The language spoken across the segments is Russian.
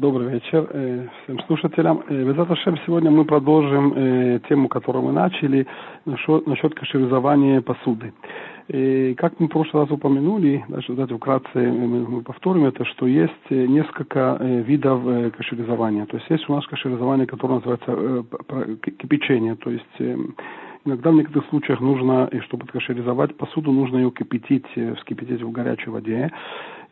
Добрый вечер э, всем слушателям. Э, Безаташем, сегодня мы продолжим э, тему, которую мы начали, насчет, насчет кашеризования посуды. И как мы в прошлый раз упомянули, даже давайте вкратце мы, повторим это, что есть э, несколько э, видов э, кашеризования. То есть есть у нас кашеризование, которое называется э, кипячение, то есть э, Иногда в некоторых случаях нужно, и чтобы кашеризовать посуду, нужно ее кипятить, э, вскипятить в горячей воде.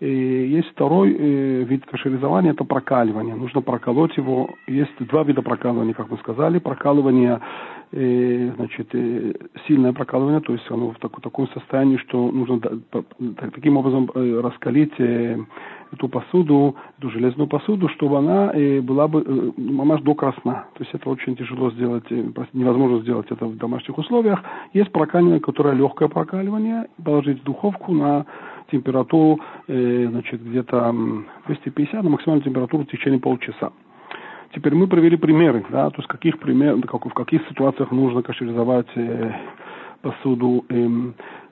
И есть второй э, вид кашеризования, это прокаливание. Нужно проколоть его. Есть два вида прокалывания, как мы сказали. Прокалывание, э, значит, э, сильное прокалывание, то есть оно в так, таком состоянии, что нужно таким образом раскалить эту посуду, эту железную посуду, чтобы она была бы мамаш до красна. То есть это очень тяжело сделать, невозможно сделать это в домашних условиях. Есть прокаливание, которое легкое прокаливание, положить в духовку на температуру, э, значит, где-то 250 на максимальную температуру в течение полчаса. Теперь мы провели примеры, да, то есть каких пример, как, в каких ситуациях нужно кашеризовать э, посуду. Э,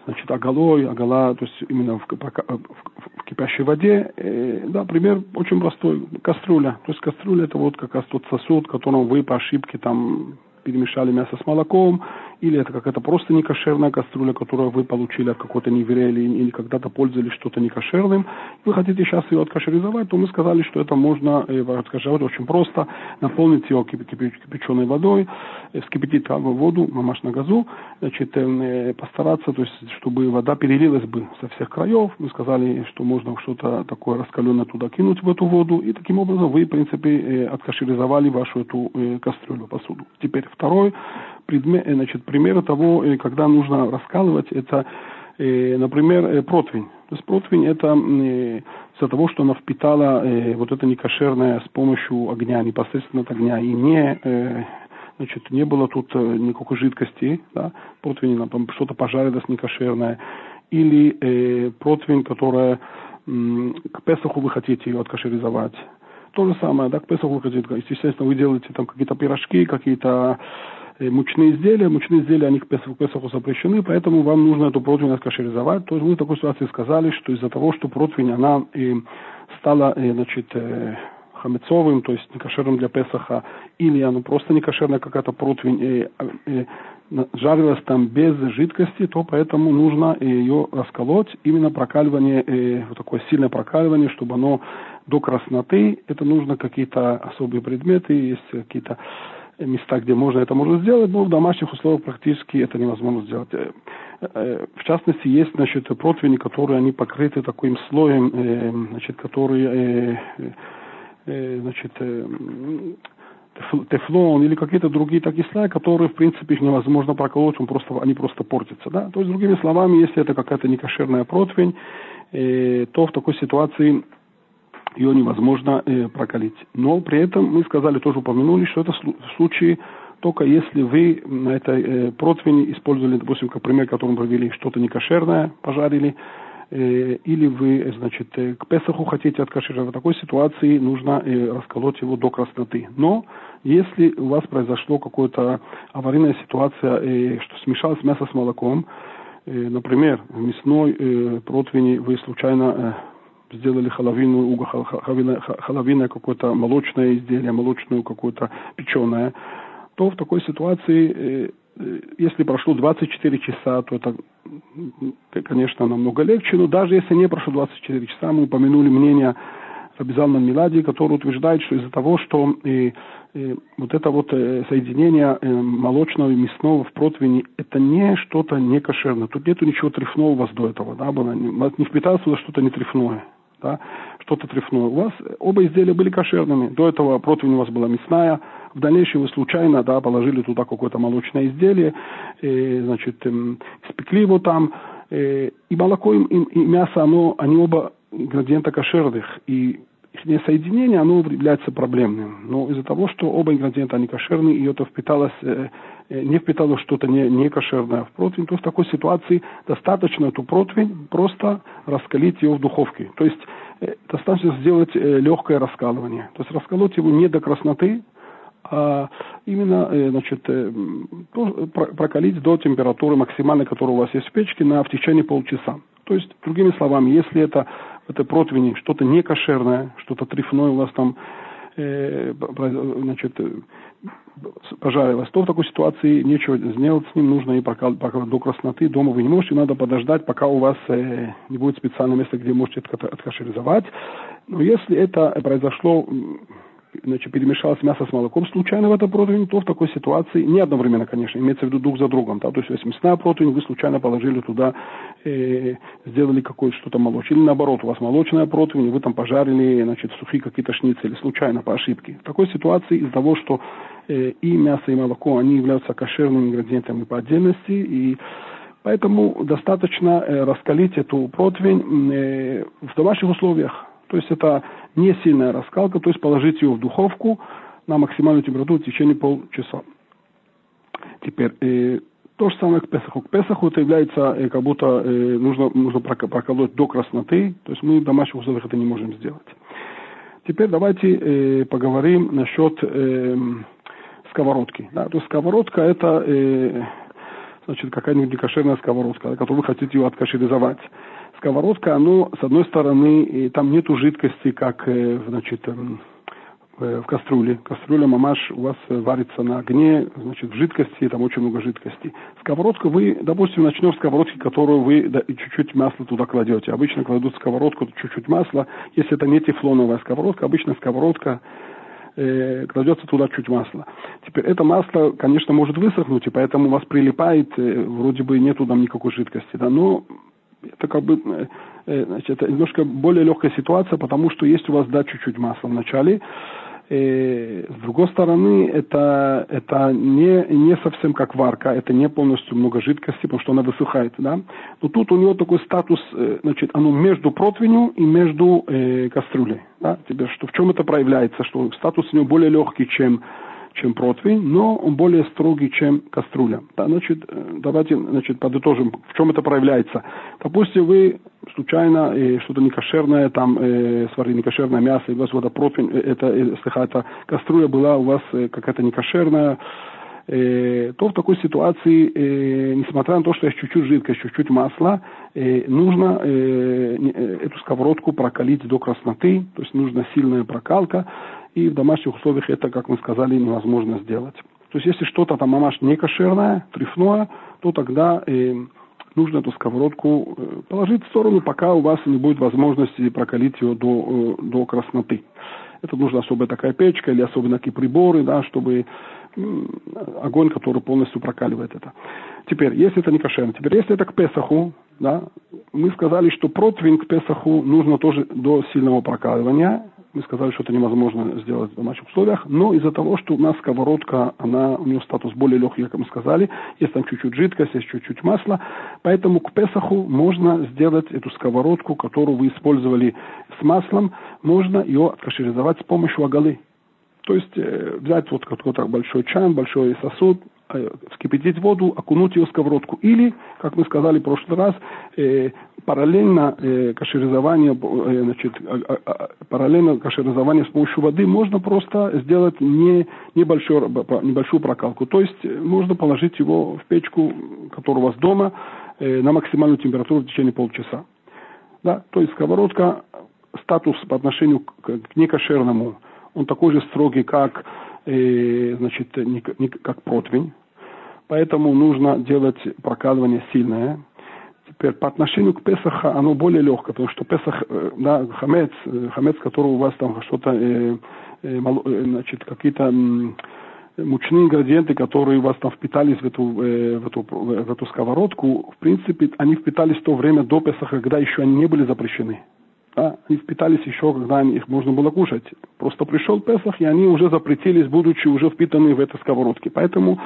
значит, оголой, огола, то есть именно в, в, в кипящей воде. Э, да, пример очень простой. Кастрюля. То есть кастрюля это вот как раз тот сосуд, в котором вы по ошибке там перемешали мясо с молоком, или это какая-то просто некошерная кастрюля, которую вы получили от какого-то неверия или, когда-то пользовались что-то некошерным, вы хотите сейчас ее откашеризовать, то мы сказали, что это можно э, очень просто, наполнить ее кипяченой водой, э, вскипятить воду, мамаш на газу, значит, э, постараться, то есть, чтобы вода перелилась бы со всех краев. Мы сказали, что можно что-то такое раскаленное туда кинуть в эту воду, и таким образом вы, в принципе, откашеризовали вашу эту кастрюлю, посуду. Теперь второй предмет, значит, примеры того, э, когда нужно раскалывать, это, э, например, э, противень. То есть противень это из-за того, что она впитала вот это некошерное с помощью огня, непосредственно от огня, и не значит, не было тут никакой жидкости, да, противень, там что-то пожарилось некошерное, или э, противень, которая э, к Песаху вы хотите ее откашеризовать. То же самое, да, к Песаху вы хотите, естественно, вы делаете там какие-то пирожки, какие-то Э, мучные изделия. Мучные изделия, они к Песаху запрещены, поэтому вам нужно эту противень откашеризовать. То есть мы в такой ситуации сказали, что из-за того, что противень, она и э, стала, э, значит, хамецовым, то есть некошерным для Песаха, или она просто некошерная какая-то противень, и, и, жарилась там без жидкости, то поэтому нужно ее расколоть, именно прокаливание, э, вот такое сильное прокаливание, чтобы оно до красноты, это нужно какие-то особые предметы, есть какие-то места, где можно это можно сделать, но в домашних условиях практически это невозможно сделать. Э, э, в частности, есть значит, противни, которые они покрыты таким слоем, э, значит, который значит, тефлон или какие-то другие такие слои, которые, в принципе, их невозможно проколоть, он просто, они просто портятся. Да? То есть, другими словами, если это какая-то некошерная противень, то в такой ситуации ее невозможно э, прокалить. Но при этом мы сказали, тоже упомянули, что это в случае только если вы на этой э, противне использовали, допустим, как пример, который мы провели, что-то некошерное, пожарили, э, или вы, значит, э, к Песаху хотите откашировать, в такой ситуации нужно э, расколоть его до красноты. Но если у вас произошло какая-то аварийная ситуация, э, что смешалось мясо с молоком, э, например, в мясной э, противне вы случайно э, сделали халавину, уго, халавина, халавина какое-то молочное изделие, молочную какое-то печеное, то в такой ситуации, э, э, если прошло 24 часа, то это, конечно, намного легче, но даже если не прошло 24 часа, мы упомянули мнение Рабизалман Милади, который утверждает, что из-за того, что и, и, вот это вот э, соединение э, молочного и мясного в противне, это не что-то не кошерное. Тут нету ничего трефного у вас до этого, да, не, впиталось туда что-то не трефное да, что-то трефное. У вас оба изделия были кошерными. До этого противень у вас была мясная. В дальнейшем вы случайно да, положили туда какое-то молочное изделие, и, значит, эм, испекли его там. И, и молоко и, и мясо, оно, они оба ингредиента кошерных. И их соединение, оно является проблемным. Но из-за того, что оба ингредиента, они кошерные, и это впиталось э, Э, не впитало что-то не, не кошерное в противень, то в такой ситуации достаточно эту противень просто раскалить ее в духовке. То есть э, достаточно сделать э, легкое раскалывание. То есть расколоть его не до красноты, а именно значит, прокалить до температуры максимальной, которая у вас есть в печке, на, в течение полчаса. То есть, другими словами, если это, это противень что-то не кошерное, что-то трефное у вас там э, значит, пожарилось, то в такой ситуации нечего сделать с ним, нужно и пока, до красноты дома вы не можете, надо подождать, пока у вас э, не будет специального места, где можете откашеризовать. Но если это произошло значит, перемешалось мясо с молоком случайно в этом противень, то в такой ситуации, не одновременно, конечно, имеется в виду друг за другом, да, то есть если мясная противень, вы случайно положили туда, э, сделали какое-то что-то молочное, или наоборот, у вас молочная противень, вы там пожарили, значит, сухие какие-то шницели, случайно, по ошибке. В такой ситуации из-за того, что э, и мясо, и молоко, они являются кошерными ингредиентами по отдельности, и Поэтому достаточно э, раскалить эту противень э, в домашних условиях. То есть это не сильная раскалка, то есть положить ее в духовку на максимальную температуру в течение полчаса. Теперь, э, то же самое к Песаху. К Песаху это является, э, как будто э, нужно, нужно проколоть до красноты, то есть мы в домашних условиях это не можем сделать. Теперь давайте э, поговорим насчет э, сковородки. Да? То есть сковородка это э, значит, какая-нибудь некошерная сковородка, которую вы хотите ее откашеризовать сковородка, оно, с одной стороны, там нету жидкости, как, э, значит, эм, в кастрюле. Кастрюля мамаш у вас варится на огне, значит, в жидкости, там очень много жидкости. Сковородка, вы, допустим, начнем с сковородки, которую вы да, чуть-чуть масла туда кладете. Обычно кладут сковородку, чуть-чуть масла. Если это не тефлоновая сковородка, обычно сковородка э, кладется туда чуть масла. Теперь это масло, конечно, может высохнуть, и поэтому у вас прилипает, э, вроде бы нету там никакой жидкости, да, но это как бы э, э, значит, немножко более легкая ситуация, потому что есть у вас, да, чуть-чуть масла в начале. И, э, с другой стороны, это, это не, не совсем как варка, это не полностью много жидкости, потому что она высыхает, да. Но тут у него такой статус, значит, оно между противнем и между э, кастрюлей, да. Теперь, что в чем это проявляется, что статус у него более легкий, чем чем противень, но он более строгий, чем кастрюля. Да, значит, э, давайте значит, подытожим, в чем это проявляется. Допустим, вы случайно э, что-то некошерное, там э, сварили некошерное мясо, и у вас это противень, э, это, э, эта кастрюля была у вас э, какая-то некошерная, э, то в такой ситуации, э, несмотря на то, что есть чуть-чуть жидкость, чуть-чуть масла, э, нужно э, эту сковородку прокалить до красноты, то есть нужна сильная прокалка, и в домашних условиях это, как мы сказали, невозможно сделать. То есть если что-то там мамаш не кошерное, трефное, то тогда э, нужно эту сковородку э, положить в сторону, пока у вас не будет возможности прокалить ее до, э, до красноты. Это нужна особая такая печка или особенно такие приборы, да, чтобы огонь, который полностью прокаливает это. Теперь, если это не кошерно, теперь если это к Песаху, да, мы сказали, что противень к Песаху нужно тоже до сильного прокаливания, мы сказали, что это невозможно сделать в домашних условиях, но из-за того, что у нас сковородка, она, у нее статус более легкий, как мы сказали, есть там чуть-чуть жидкость, есть чуть-чуть масла, поэтому к Песаху можно сделать эту сковородку, которую вы использовали с маслом, можно ее откашеризовать с помощью агалы. То есть э, взять вот какой-то большой чан, большой сосуд, вскипятить воду, окунуть ее в сковородку. Или, как мы сказали в прошлый раз, э, параллельно э, кашеризование, э, значит, э, э, параллельно кашеризование с помощью воды можно просто сделать не, небольшую, небольшую прокалку. То есть э, можно положить его в печку, которая у вас дома, э, на максимальную температуру в течение полчаса. Да? То есть сковородка, статус по отношению к, к некошерному, он такой же строгий, как, э, значит, не, не, как противень. Поэтому нужно делать прокалывание сильное – Теперь по отношению к Песаха оно более легкое, потому что Песах, э, да, хамец, э, хамец, который у вас там что-то, э, э, э, значит, какие-то мучные ингредиенты, которые у вас там впитались в эту, э, в, эту, в эту сковородку, в принципе, они впитались в то время до Песаха, когда еще они не были запрещены. Да? Они впитались еще, когда их можно было кушать. Просто пришел Песах, и они уже запретились, будучи уже впитаны в этой сковородке. Поэтому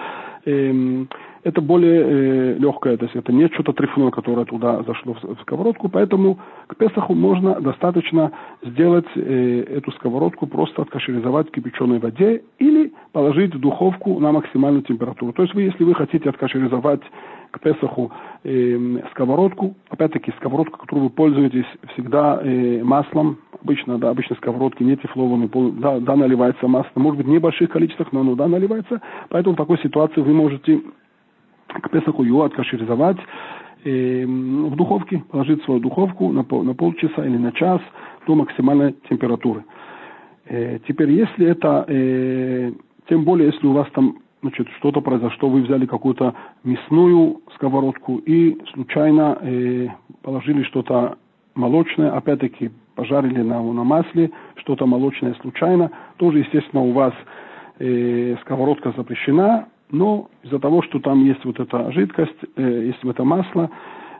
э, это более э, легкое, то есть это не что-то трефное, которое туда зашло в, в сковородку, поэтому к Песаху можно достаточно сделать э, эту сковородку, просто откашеризовать в кипяченой воде или положить в духовку на максимальную температуру. То есть вы, если вы хотите откашеризовать к Песаху э, сковородку, опять-таки сковородку, которую вы пользуетесь всегда э, маслом, обычно, да, обычно сковородки не тефлованные, да, да, наливается масло, может быть, в небольших количествах, но оно, да, наливается, поэтому в такой ситуации вы можете к Песаху его откашеризовать э, в духовке, положить свою духовку на, пол, на полчаса или на час до максимальной температуры. Э, теперь, если это, э, тем более, если у вас там значит, что-то произошло, вы взяли какую-то мясную сковородку и случайно э, положили что-то молочное, опять-таки пожарили на, на масле, что-то молочное случайно, тоже, естественно, у вас э, сковородка запрещена, но из-за того, что там есть вот эта жидкость, э, есть это масло,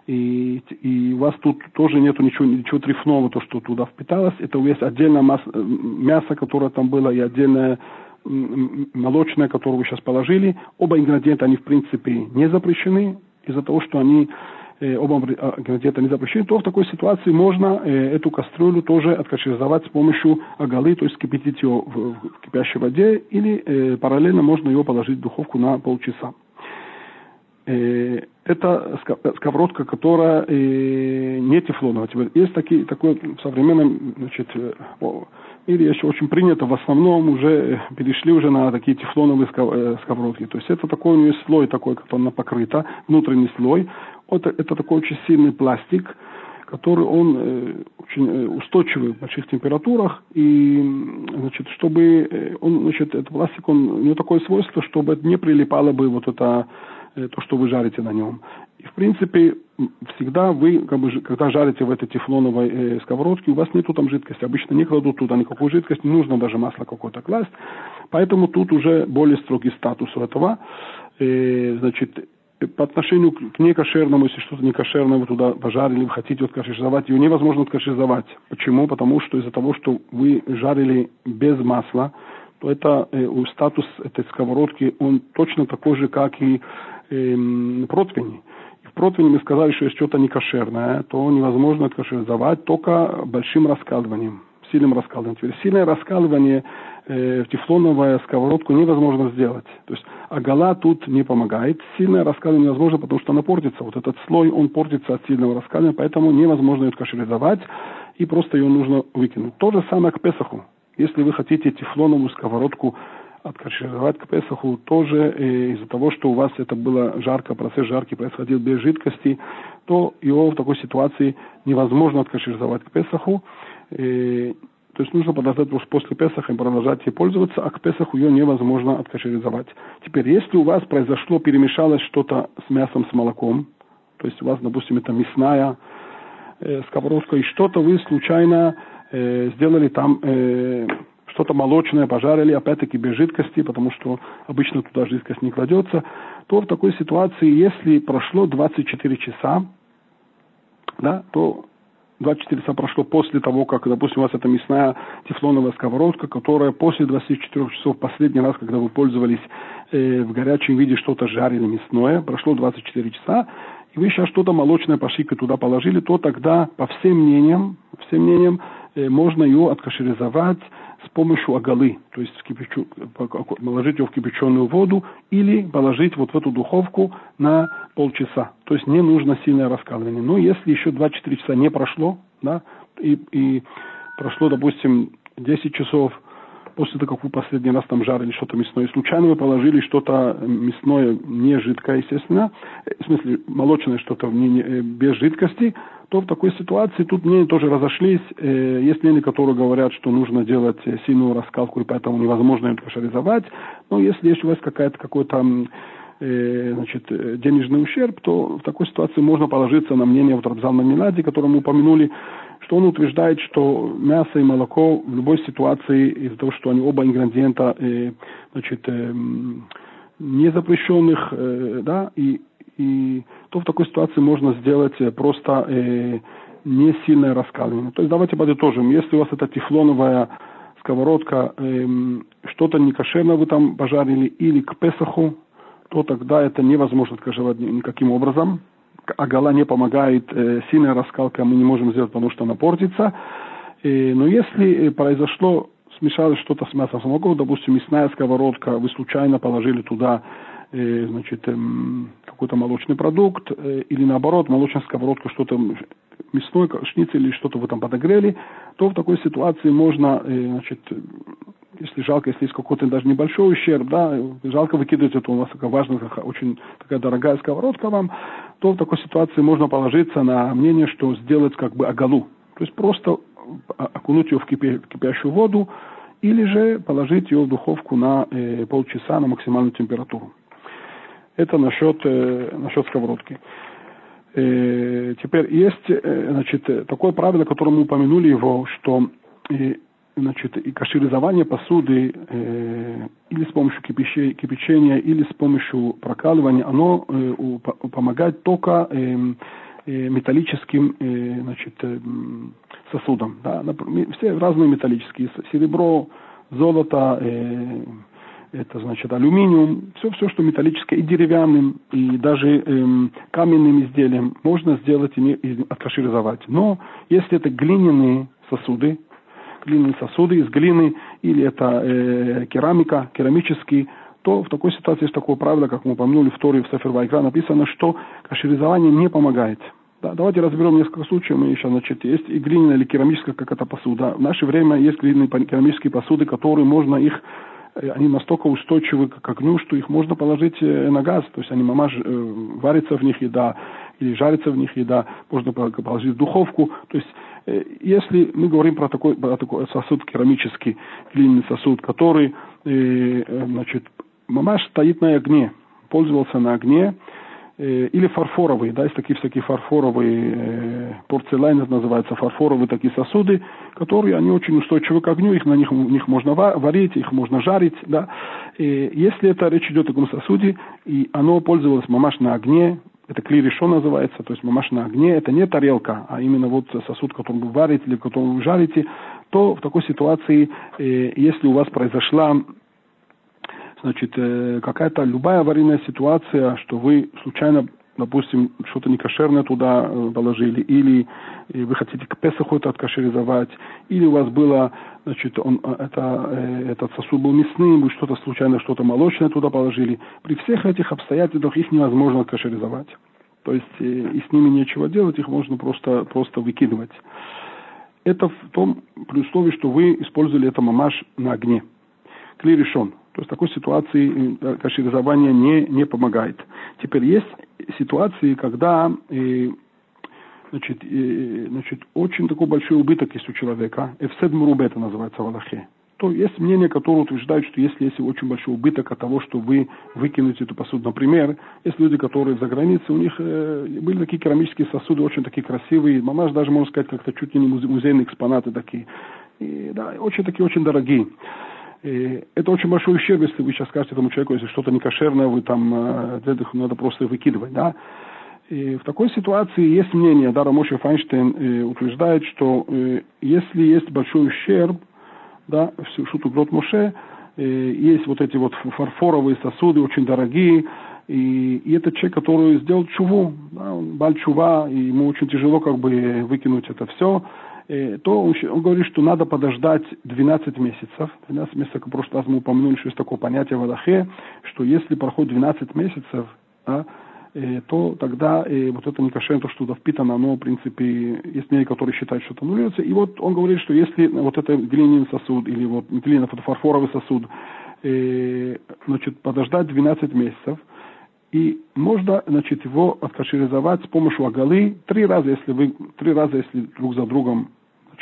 и, и у вас тут тоже нету ничего, ничего трефного, то, что туда впиталось, это у вас отдельное масло, мясо, которое там было, и отдельное молочное, которое вы сейчас положили. Оба ингредиента, они в принципе не запрещены из-за того, что они э, оба ингредиента не запрещены, то в такой ситуации можно э, эту кастрюлю тоже откашеризовать с помощью агалы, то есть кипятить ее в, кипящей воде, или э, параллельно можно ее положить в духовку на полчаса. Это сковородка, которая не тефлоновая. Есть такие, такое в современном значит, э, мире еще очень принято, в основном уже перешли уже на такие тефлоновые сковородки. То есть это такой у нее слой такой, как она покрыта, внутренний слой. Вот это такой очень сильный пластик, который он э, очень устойчивый в больших температурах. И, значит, чтобы он, значит, этот пластик, он, у него такое свойство, чтобы не прилипало бы вот это Э, то, что вы жарите на нем. И, в принципе, всегда вы, как бы, когда жарите в этой тефлоновой э, сковородке, у вас нету там жидкости. Обычно не кладут туда никакой жидкости, не нужно даже масло какое-то класть. Поэтому тут уже более строгий статус у этого. Э, значит, по отношению к некошерному, если что-то некошерное вы туда пожарили, вы хотите откашеризовать, ее невозможно откашеризовать. Почему? Потому что из-за того, что вы жарили без масла, то это э, статус этой сковородки, он точно такой же, как и э, противни. И в противне мы сказали, что есть что-то некошерное, то невозможно откашеризовать только большим раскалыванием, сильным раскалыванием. Теперь сильное раскалывание э, в тефлоновую сковородку невозможно сделать. То есть агала тут не помогает. Сильное раскалывание невозможно, потому что она портится. Вот этот слой, он портится от сильного раскалывания, поэтому невозможно ее откашеризовать, и просто ее нужно выкинуть. То же самое к Песаху. Если вы хотите тефлоновую сковородку откашировать к Песаху тоже э, из-за того, что у вас это было жарко, процесс жаркий происходил без жидкости, то его в такой ситуации невозможно откашировать к Песаху. Э, то есть нужно подождать после Песаха и продолжать ей пользоваться, а к Песаху ее невозможно откашеризовать. Теперь, если у вас произошло, перемешалось что-то с мясом, с молоком, то есть у вас, допустим, это мясная э, сковородка, и что-то вы случайно э, сделали там э, что-то молочное пожарили, опять-таки без жидкости, потому что обычно туда жидкость не кладется, то в такой ситуации, если прошло 24 часа, да, то 24 часа прошло после того, как, допустим, у вас это мясная тефлоновая сковородка, которая после 24 часов, последний раз, когда вы пользовались э, в горячем виде что-то жарили мясное, прошло 24 часа, и вы сейчас что-то молочное пошли туда положили, то тогда, по всем мнениям, всем мнениям, э, можно ее откашеризовать с помощью агалы, то есть кипячу, положить ее в кипяченую воду или положить вот в эту духовку на полчаса. То есть не нужно сильное раскаливание. Но если еще 24 часа не прошло, да, и, и прошло, допустим, 10 часов после того, как вы последний раз там жарили что-то мясное, случайно вы положили что-то мясное не жидкое, естественно, в смысле молочное что-то без жидкости, то в такой ситуации тут мнения тоже разошлись. Э, есть мнения, которые говорят, что нужно делать э, сильную раскалку, и поэтому невозможно это кошеризовать. Но если есть у вас какая-то какой-то э, значит, денежный ущерб, то в такой ситуации можно положиться на мнение вот Рабзана Милади, которое мы упомянули, что он утверждает, что мясо и молоко в любой ситуации, из-за того, что они оба ингредиента значит, не запрещенных, да, и и то в такой ситуации можно сделать э, просто э, не сильное раскаливание. То есть давайте подытожим. Если у вас это тефлоновая сковородка, э, что-то некошерное вы там пожарили или к Песаху, то тогда это невозможно откаживать никаким образом. Агала не помогает, э, сильная раскалка мы не можем сделать, потому что она портится. Э, но если э, произошло, смешалось что-то с мясом самого, допустим, мясная сковородка, вы случайно положили туда значит, э, какой-то молочный продукт, э, или наоборот, молочная сковородка, что-то мясной, шницель или что-то вы там подогрели, то в такой ситуации можно, э, значит, если жалко, если есть какой-то даже небольшой ущерб, да, жалко выкидывать это, у вас такая важная, очень такая дорогая сковородка вам, то в такой ситуации можно положиться на мнение, что сделать как бы агалу. То есть просто окунуть ее в кипящую воду, или же положить ее в духовку на э, полчаса на максимальную температуру. Это насчет, э, насчет сковородки. Э, теперь есть э, значит, такое правило, которое мы упомянули его, что значит, и каширизование посуды э, или с помощью кипячения, кипячения, или с помощью прокаливания, оно э, помогает только э, э, металлическим э, значит, э, сосудам. Да? Все разные металлические. Серебро, золото, э, это значит алюминиум, все, все, что металлическое, и деревянным, и даже эм, каменным изделием можно сделать и откаширизовать. Но если это глиняные сосуды, глиняные сосуды из глины, или это э, керамика, керамический, то в такой ситуации есть такое правило, как мы упомянули в Торе в Сефер Вайкра, написано, что кашеризование не помогает. Да, давайте разберем несколько случаев. Мы еще, значит, есть и глиняная или керамическая какая-то посуда. В наше время есть глиняные керамические посуды, которые можно их они настолько устойчивы к огню, что их можно положить э, на газ. То есть они мамаш э, варится в них еда или жарится в них еда, можно положить в духовку. То есть Э, если мы говорим про такой, про такой сосуд керамический, глиняный сосуд, который э, э, значит, мамаш стоит на огне, пользовался на огне, или фарфоровые, да, есть такие всякие фарфоровые, порцелайн называется, фарфоровые такие сосуды, которые, они очень устойчивы к огню, их на них, них можно варить, их можно жарить, да. И если это речь идет о таком сосуде, и оно пользовалось мамаш на огне, это кли решо называется, то есть мамаш на огне, это не тарелка, а именно вот сосуд, который вы варите или который вы жарите, то в такой ситуации, э, если у вас произошла значит, э, какая-то любая аварийная ситуация, что вы случайно, допустим, что-то некошерное туда э, положили, или вы хотите к Песаху это откашеризовать, или у вас было значит, он, э, это, э, этот сосуд был мясным, вы что-то случайно, что-то молочное туда положили. При всех этих обстоятельствах их невозможно кашеризовать. То есть э, и с ними нечего делать, их можно просто, просто выкидывать. Это в том, при условии, что вы использовали это мамаш на огне. Кли решен. То есть в такой ситуации кашеризование не, не помогает. Теперь есть ситуации, когда значит, и, значит, очень такой большой убыток есть у человека. Эфсед Мурубе это называется в Аллахе. То есть мнение, которое утверждает, что если есть очень большой убыток от того, что вы выкинете эту посуду. Например, есть люди, которые за границей, у них э, были такие керамические сосуды, очень такие красивые, мамаш даже, можно сказать, как-то чуть ли не музейные экспонаты такие. И, да, очень такие, очень дорогие. Это очень большой ущерб, если вы сейчас скажете этому человеку, если что-то некошерное, вы там, э, надо просто выкидывать, да. И в такой ситуации есть мнение, да, Рамоши Файнштейн э, утверждает, что э, если есть большой ущерб, да, в Шуту Грот Моше, э, есть вот эти вот фарфоровые сосуды, очень дорогие, и, и это человек, который сделал чуву, да, он баль чува, и ему очень тяжело как бы выкинуть это все, то он, говорит, что надо подождать 12 месяцев. 12 месяцев, как в прошлый раз мы упомянули, что есть такое понятие в Аллахе, что если проходит 12 месяцев, да, Э, то тогда э, вот это некошерное, то, что туда впитано, оно, в принципе, есть мнение, которые считают, что это аннулируется. И вот он говорит, что если вот это глиняный сосуд или вот глиняный фарфоровый сосуд, э, значит, подождать 12 месяцев, и можно, значит, его откашеризовать с помощью агалы три раза, если вы, три раза, если друг за другом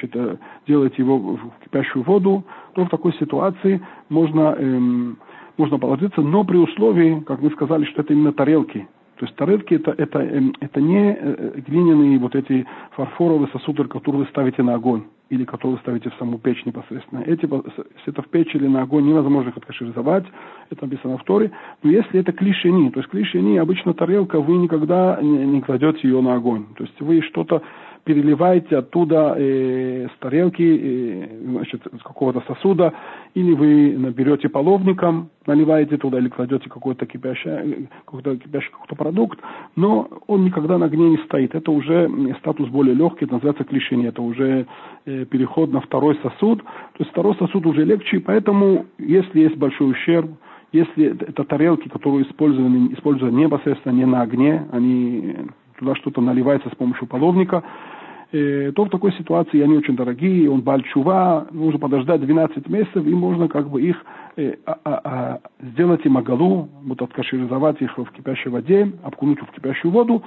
э, делаете его в кипящую воду, то в такой ситуации можно, эм, можно положиться, но при условии, как мы сказали, что это именно тарелки, то есть тарелки это, это, эм, это не э, глиняные вот эти фарфоровые сосуды, которые вы ставите на огонь или которые вы ставите в саму печь непосредственно. Эти, если это в печь или на огонь, невозможно их откашеризовать, это написано в Торе. Но если это клишени, то есть клишени, обычно тарелка, вы никогда не, не кладете ее на огонь. То есть вы что-то переливаете оттуда э, с тарелки, э, значит, с какого-то сосуда, или вы наберете половником, наливаете туда, или кладете какой-то кипящий, э, какой-то кипящий какой-то продукт, но он никогда на огне не стоит. Это уже статус более легкий, это называется клишение, это уже э, переход на второй сосуд. То есть второй сосуд уже легче, поэтому если есть большой ущерб, если это тарелки, которые использованы, используются непосредственно не на огне, они туда что-то наливается с помощью половника, э, то в такой ситуации они очень дорогие, он бальчува, нужно подождать 12 месяцев, и можно как бы их э, а, а, а, сделать им агалу, вот откашеризовать их в кипящей воде, обкунуть в кипящую воду,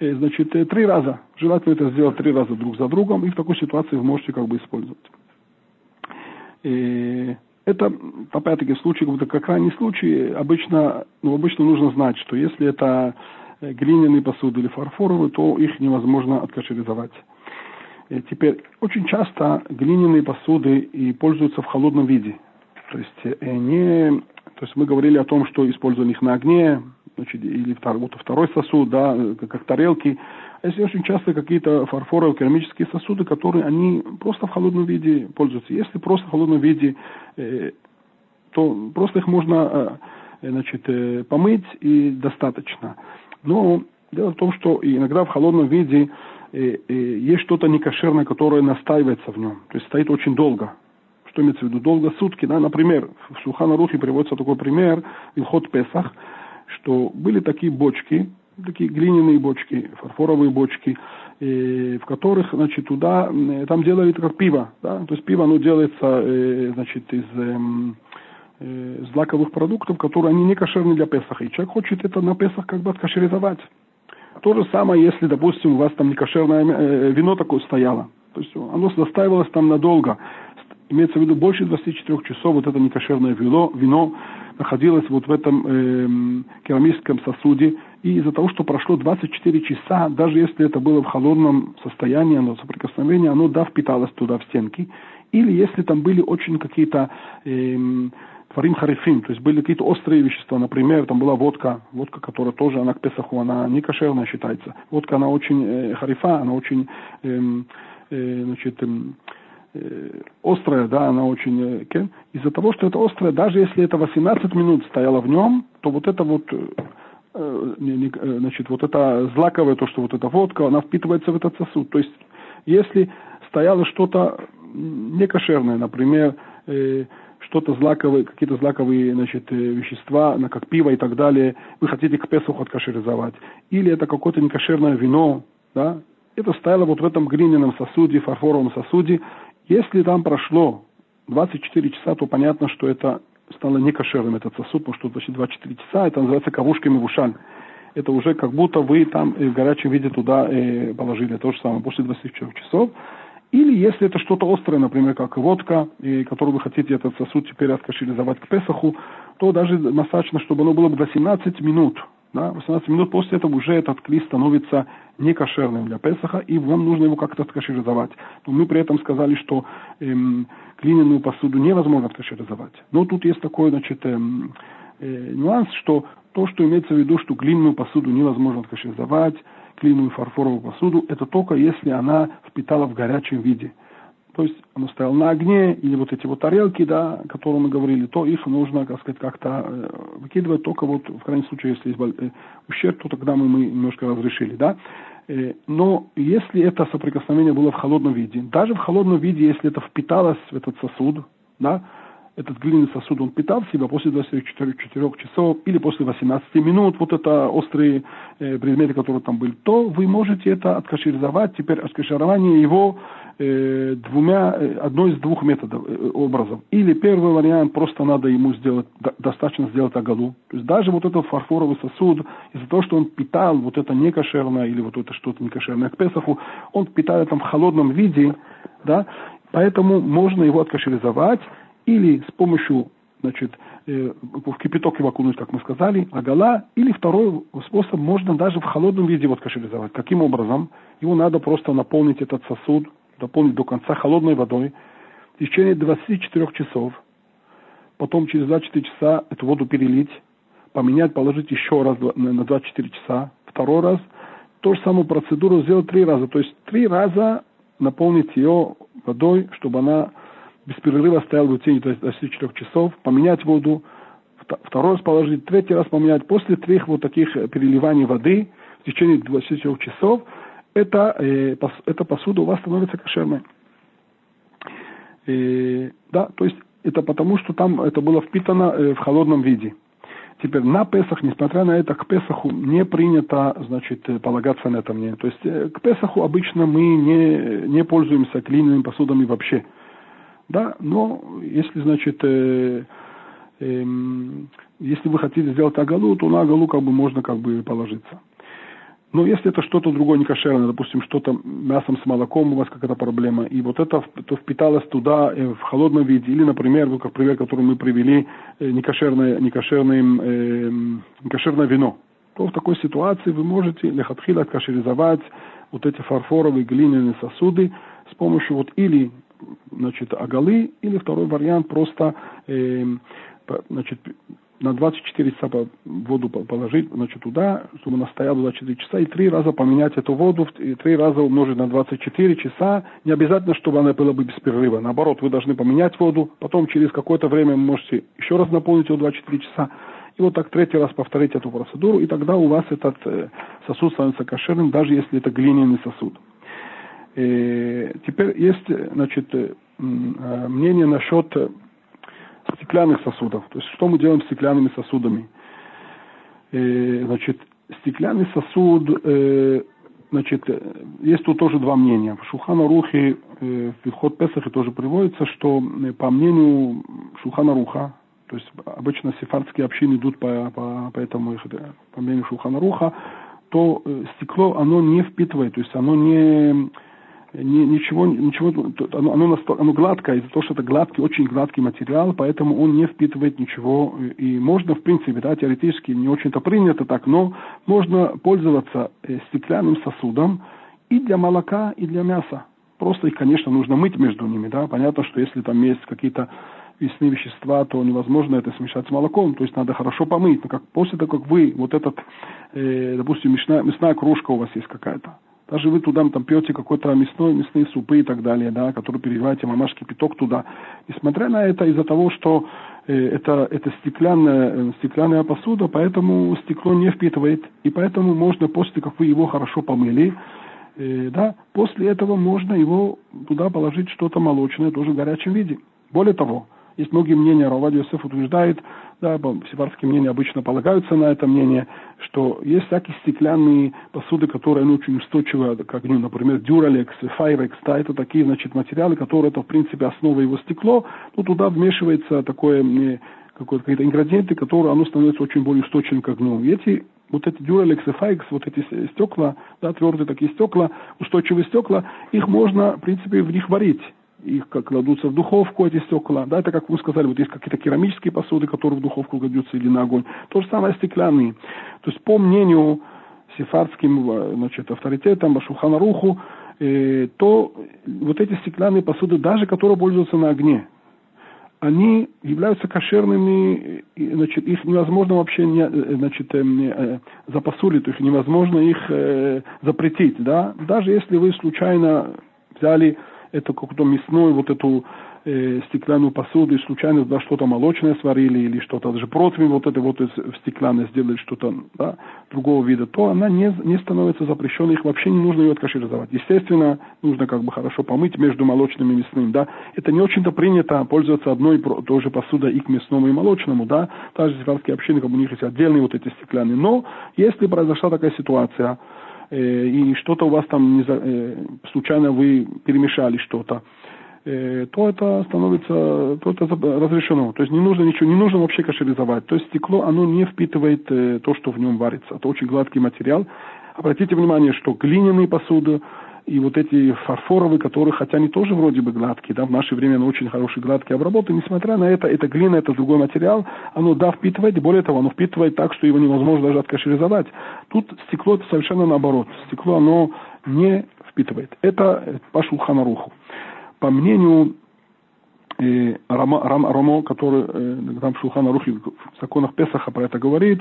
э, значит, э, три раза. Желательно это сделать три раза друг за другом, и в такой ситуации вы можете как бы использовать. И это, опять-таки, случай, как крайний случай, обычно, ну, обычно нужно знать, что если это э, глиняные посуды или фарфоровые, то их невозможно откашеризовать. Теперь, очень часто глиняные посуды и пользуются в холодном виде. То есть, э, не, то есть мы говорили о том, что использовали их на огне, значит, или вот второй сосуд, да, как, как тарелки. А если очень часто какие-то фарфоровые керамические сосуды, которые они просто в холодном виде пользуются. Если просто в холодном виде, э, то просто их можно э, значит, э, помыть и достаточно. Но дело в том, что иногда в холодном виде э, э, есть что-то некошерное, которое настаивается в нем. То есть стоит очень долго. Что имеется в виду? Долго сутки. Да? Например, в Сухана Рухе приводится такой пример, Илхот Песах – что были такие бочки, такие глиняные бочки, фарфоровые бочки, в которых, значит, туда, там делали как пиво, да, то есть пиво, оно делается, э, значит, из э, э, злаковых продуктов, которые, они не кошерны для Песаха, и человек хочет это на Песах как бы откашеризовать. То же самое, если, допустим, у вас там некошерное э, вино такое стояло, то есть оно застаивалось там надолго, имеется в виду больше 24 часов вот это некошерное вино, вино находилось вот в этом э, керамическом сосуде, и из-за того, что прошло 24 часа, даже если это было в холодном состоянии, оно соприкосновение, оно да, впиталось туда в стенки, или если там были очень какие-то э, фарим харифим, то есть были какие-то острые вещества, например, там была водка, водка, которая тоже, она к Песаху, она не кошерная считается. Водка, она очень э, харифа, она очень, э, э, значит, э, Э, острая, да, она очень... Э, из-за того, что это острая, даже если это 18 минут стояло в нем, то вот это вот, э, значит, вот это злаковое, то, что вот эта водка, она впитывается в этот сосуд. То есть, если стояло что-то некошерное, например, что-то злаковое, какие-то злаковые значит, вещества, как пиво и так далее, вы хотите к Песуху откашеризовать, или это какое-то некошерное вино, да, это стояло вот в этом глиняном сосуде, фарфоровом сосуде, если там прошло 24 часа, то понятно, что это стало некошерным, этот сосуд, потому что почти 24 часа, это называется кавушками в. Это уже как будто вы там в горячем виде туда э, положили. То же самое, после 24 часов. Или если это что-то острое, например, как водка, и которую вы хотите этот сосуд теперь откашеризовать к Песаху, то даже достаточно, чтобы оно было бы 18 минут – да, 18 минут после этого уже этот клей становится некошерным для Песаха, и вам нужно его как-то откашеризовать. Но мы при этом сказали, что эм, глиняную посуду невозможно откашеризовать. Но тут есть такой, значит, эм, э, нюанс, что то, что имеется в виду, что глиняную посуду невозможно откашеризовать, глиняную фарфоровую посуду, это только если она впитала в горячем виде – то есть оно стояло на огне, или вот эти вот тарелки, да, о которых мы говорили, то их нужно, так сказать, как-то э, выкидывать только вот в крайнем случае, если есть э, ущерб, то тогда мы, мы немножко разрешили, да. Э, но если это соприкосновение было в холодном виде, даже в холодном виде, если это впиталось в этот сосуд, да, этот глиняный сосуд, он питал себя после 24 часов или после 18 минут, вот это острые э, предметы, которые там были, то вы можете это откашеризовать. Теперь откаширование его э, двумя, э, одной из двух методов, э, образов. Или первый вариант, просто надо ему сделать, до, достаточно сделать агалу. То есть даже вот этот фарфоровый сосуд, из-за того, что он питал вот это некошерное или вот это что-то некошерное к Песаху, он питает там в холодном виде, да, поэтому можно его откашеризовать или с помощью значит, э, в кипяток его окунуть, как мы сказали, агала, или второй способ, можно даже в холодном виде вот кашеризовать. Каким образом? Его надо просто наполнить этот сосуд, наполнить до конца холодной водой в течение 24 часов, потом через 24 часа эту воду перелить, поменять, положить еще раз на 24 часа, второй раз, ту же самую процедуру сделать три раза, то есть три раза наполнить ее водой, чтобы она без перерыва стоял в тени до 24 часов, поменять воду, второй раз положить, третий раз поменять. После трех вот таких переливаний воды в течение 24 часов эта, э, эта посуда у вас становится кошерной. Э, да, то есть это потому, что там это было впитано э, в холодном виде. Теперь на Песах, несмотря на это, к Песаху не принято, значит, э, полагаться на это мнение. То есть э, к Песаху обычно мы не, не пользуемся глиняными посудами вообще. Да, но если, значит, э, э, если вы хотите сделать агалу, то на агалу как бы можно как бы положиться. Но если это что-то другое некошерное, допустим, что-то мясом с молоком у вас какая-то проблема, и вот это то впиталось туда э, в холодном виде, или, например, вот как пример, который мы привели, э, некошерное, некошерное, э, некошерное вино, то в такой ситуации вы можете лехатхила кашеризовать вот эти фарфоровые глиняные сосуды с помощью вот или значит, агалы, или второй вариант просто э, значит, на 24 часа воду положить значит, туда, чтобы она стояла 24 часа, и три раза поменять эту воду, и три раза умножить на 24 часа. Не обязательно, чтобы она была бы без перерыва. Наоборот, вы должны поменять воду, потом через какое-то время вы можете еще раз наполнить ее 24 часа. И вот так третий раз повторить эту процедуру, и тогда у вас этот э, сосуд становится кошерным, даже если это глиняный сосуд. И э, теперь есть значит, э, мнение насчет стеклянных сосудов. То есть что мы делаем с стеклянными сосудами? Э, значит, стеклянный сосуд, э, значит, есть тут тоже два мнения. В Шухана Рухе, э, в Вихот Песахе тоже приводится, что э, по мнению Шухана Руха, то есть обычно сефардские общины идут по, по, по этому, по мнению Шухана Руха, то э, стекло, оно не впитывает, то есть оно не ни, ничего, ничего оно, оно, оно гладкое, из-за того, что это гладкий, очень гладкий материал, поэтому он не впитывает ничего. И можно, в принципе, да, теоретически не очень-то принято так, но можно пользоваться э, стеклянным сосудом и для молока, и для мяса. Просто их, конечно, нужно мыть между ними, да. Понятно, что если там есть какие-то весные вещества, то невозможно это смешать с молоком, то есть надо хорошо помыть. Но как, после того, как вы, вот этот, э, допустим, мясная, мясная кружка у вас есть какая-то, даже вы туда там пьете какой-то мясной, мясные супы и так далее, да, которые переливаете мамаш кипяток туда. Несмотря на это, из-за того, что э, это, это стеклянная, э, стеклянная посуда, поэтому стекло не впитывает. И поэтому можно, после как вы его хорошо помыли, э, да, после этого можно его туда положить что-то молочное, тоже в горячем виде. Более того, есть многие мнения, Равади Йосеф утверждает, да, сепарские мнения обычно полагаются на это мнение, что есть всякие стеклянные посуды, которые ну, очень устойчивы к огню, например, Duralex, Firex, да, это такие, значит, материалы, которые, это, в принципе, основа его стекло, но туда вмешивается такое, какие-то ингредиенты, которые, оно становится очень более устойчивым к огню. И эти вот эти Duralex и Faix, вот эти стекла, да, твердые такие стекла, устойчивые стекла, их можно, в принципе, в них варить их как кладутся в духовку, эти стекла, да, это как вы сказали, вот есть какие-то керамические посуды, которые в духовку кладутся или на огонь, то же самое стеклянные. То есть по мнению сефардским э, значит, авторитетам, Башуханаруху, э, то вот эти стеклянные посуды, даже которые пользуются на огне, они являются кошерными, значит, их невозможно вообще не, э, значит, э, э, запасулить, их невозможно их э, запретить, да, даже если вы случайно взяли это какую-то мясную вот эту э, стеклянную посуду и случайно да, что-то молочное сварили или что-то, даже противень вот это вот в стеклянной сделали что-то да, другого вида, то она не, не становится запрещенной, их вообще не нужно ее откашеризовать. Естественно, нужно как бы хорошо помыть между молочным и мясным, да. Это не очень-то принято пользоваться одной и той же посудой и к мясному, и молочному, да. Также сефардские общины, как у них есть отдельные вот эти стеклянные. Но если произошла такая ситуация, э, и что-то у вас там не за, э, случайно вы перемешали что-то, э, то это становится, то это разрешено. То есть не нужно ничего, не нужно вообще кашеризовать. То есть стекло, оно не впитывает э, то, что в нем варится. Это очень гладкий материал. Обратите внимание, что глиняные посуды, и вот эти фарфоровые, которые, хотя они тоже вроде бы гладкие, да, в наше время они очень хорошие гладкие обработки, несмотря на это, это глина, это другой материал, оно, да, впитывает, более того, оно впитывает так, что его невозможно даже откашеризовать. Тут стекло это совершенно наоборот. Стекло, оно не впитывает. Это по Шулханаруху. По мнению э, Рама, Рам, Рамо, который э, там в Шулханарухе в законах Песаха про это говорит,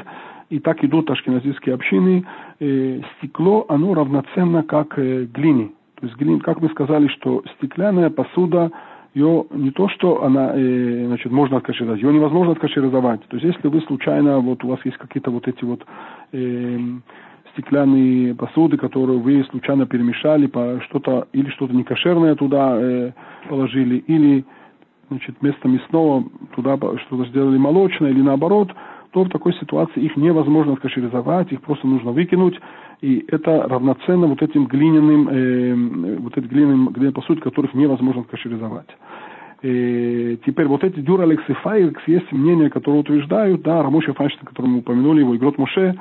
и так идут ашкеназийские общины, э, стекло, оно равноценно как э, глине. То есть, глин, как мы сказали, что стеклянная посуда, ее не то, что она, э, значит, можно откашировать, ее невозможно откашировать. То есть, если вы случайно, вот у вас есть какие-то вот эти вот э, стеклянные посуды, которые вы случайно перемешали, по что-то, или что-то некошерное туда э, положили, или значит, вместо мясного туда что-то сделали молочное, или наоборот – то в такой ситуации их невозможно откашеризовать, их просто нужно выкинуть, и это равноценно вот этим глиняным, э, вот этим глиняным, глиняным посуд, которых невозможно откашеризовать. И теперь вот эти Дюралекс и Файрекс есть мнения, которые утверждают, да, Рамоши Файнштейн, который мы упомянули, его Игрот Моше,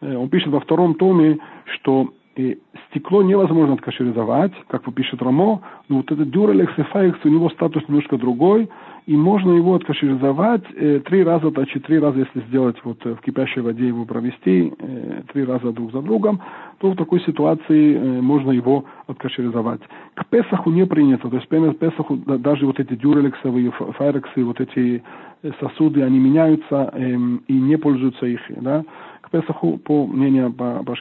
он пишет во втором томе, что и стекло невозможно откашеризовать, как пишет Рамо, но вот этот дюрелекс и фаекс, у него статус немножко другой, и можно его откашеризовать э, три раза, значит, три раза, если сделать вот э, в кипящей воде его провести, э, три раза друг за другом, то в такой ситуации э, можно его откашеризовать. К Песаху не принято, то есть к Песаху даже вот эти дюрелексовые, файрексы, вот эти э, сосуды, они меняются э, и не пользуются их, да, к Песаху, по мнению по, по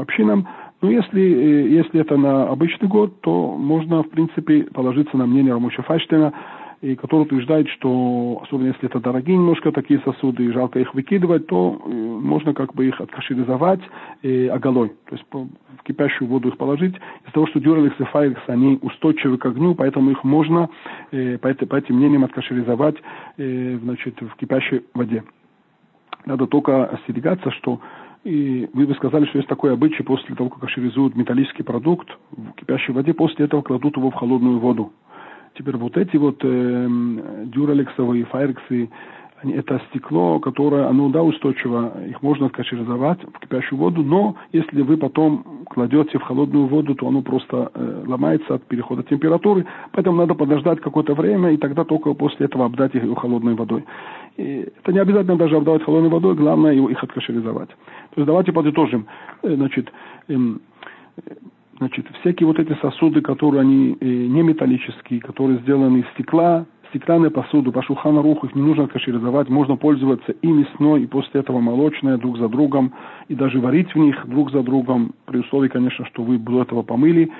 общинам, но если, э, если это на обычный год, то можно, в принципе, положиться на мнение Рамуча Файштейна, и который утверждает, что, особенно если это дорогие немножко такие сосуды, и жалко их выкидывать, то э, можно как бы их откашеризовать э, оголой, то есть в кипящую воду их положить. Из-за того, что дюраликс и файрекс, они устойчивы к огню, поэтому их можно по, по этим мнениям откашеризовать значит, в кипящей воде. Надо только остерегаться, что и вы бы сказали, что есть такой обычай, после того, как кашеризуют металлический продукт в кипящей воде, после этого кладут его в холодную воду. Теперь вот эти вот э, дюралексовые, файрексы, это стекло, которое, оно, да, устойчиво, их можно откашеризовать в кипящую воду, но если вы потом кладете в холодную воду, то оно просто э, ломается от перехода температуры, поэтому надо подождать какое-то время, и тогда только после этого обдать их холодной водой. И это не обязательно даже обдавать холодной водой, главное их откашеризовать. То есть давайте подытожим. Э, значит, эм, значит, всякие вот эти сосуды, которые они э, не металлические, которые сделаны из стекла, стеклянную посуду, по шуханаруху их не нужно кашеризовать, можно пользоваться и мясной, и после этого молочное друг за другом, и даже варить в них друг за другом, при условии, конечно, что вы до этого помыли.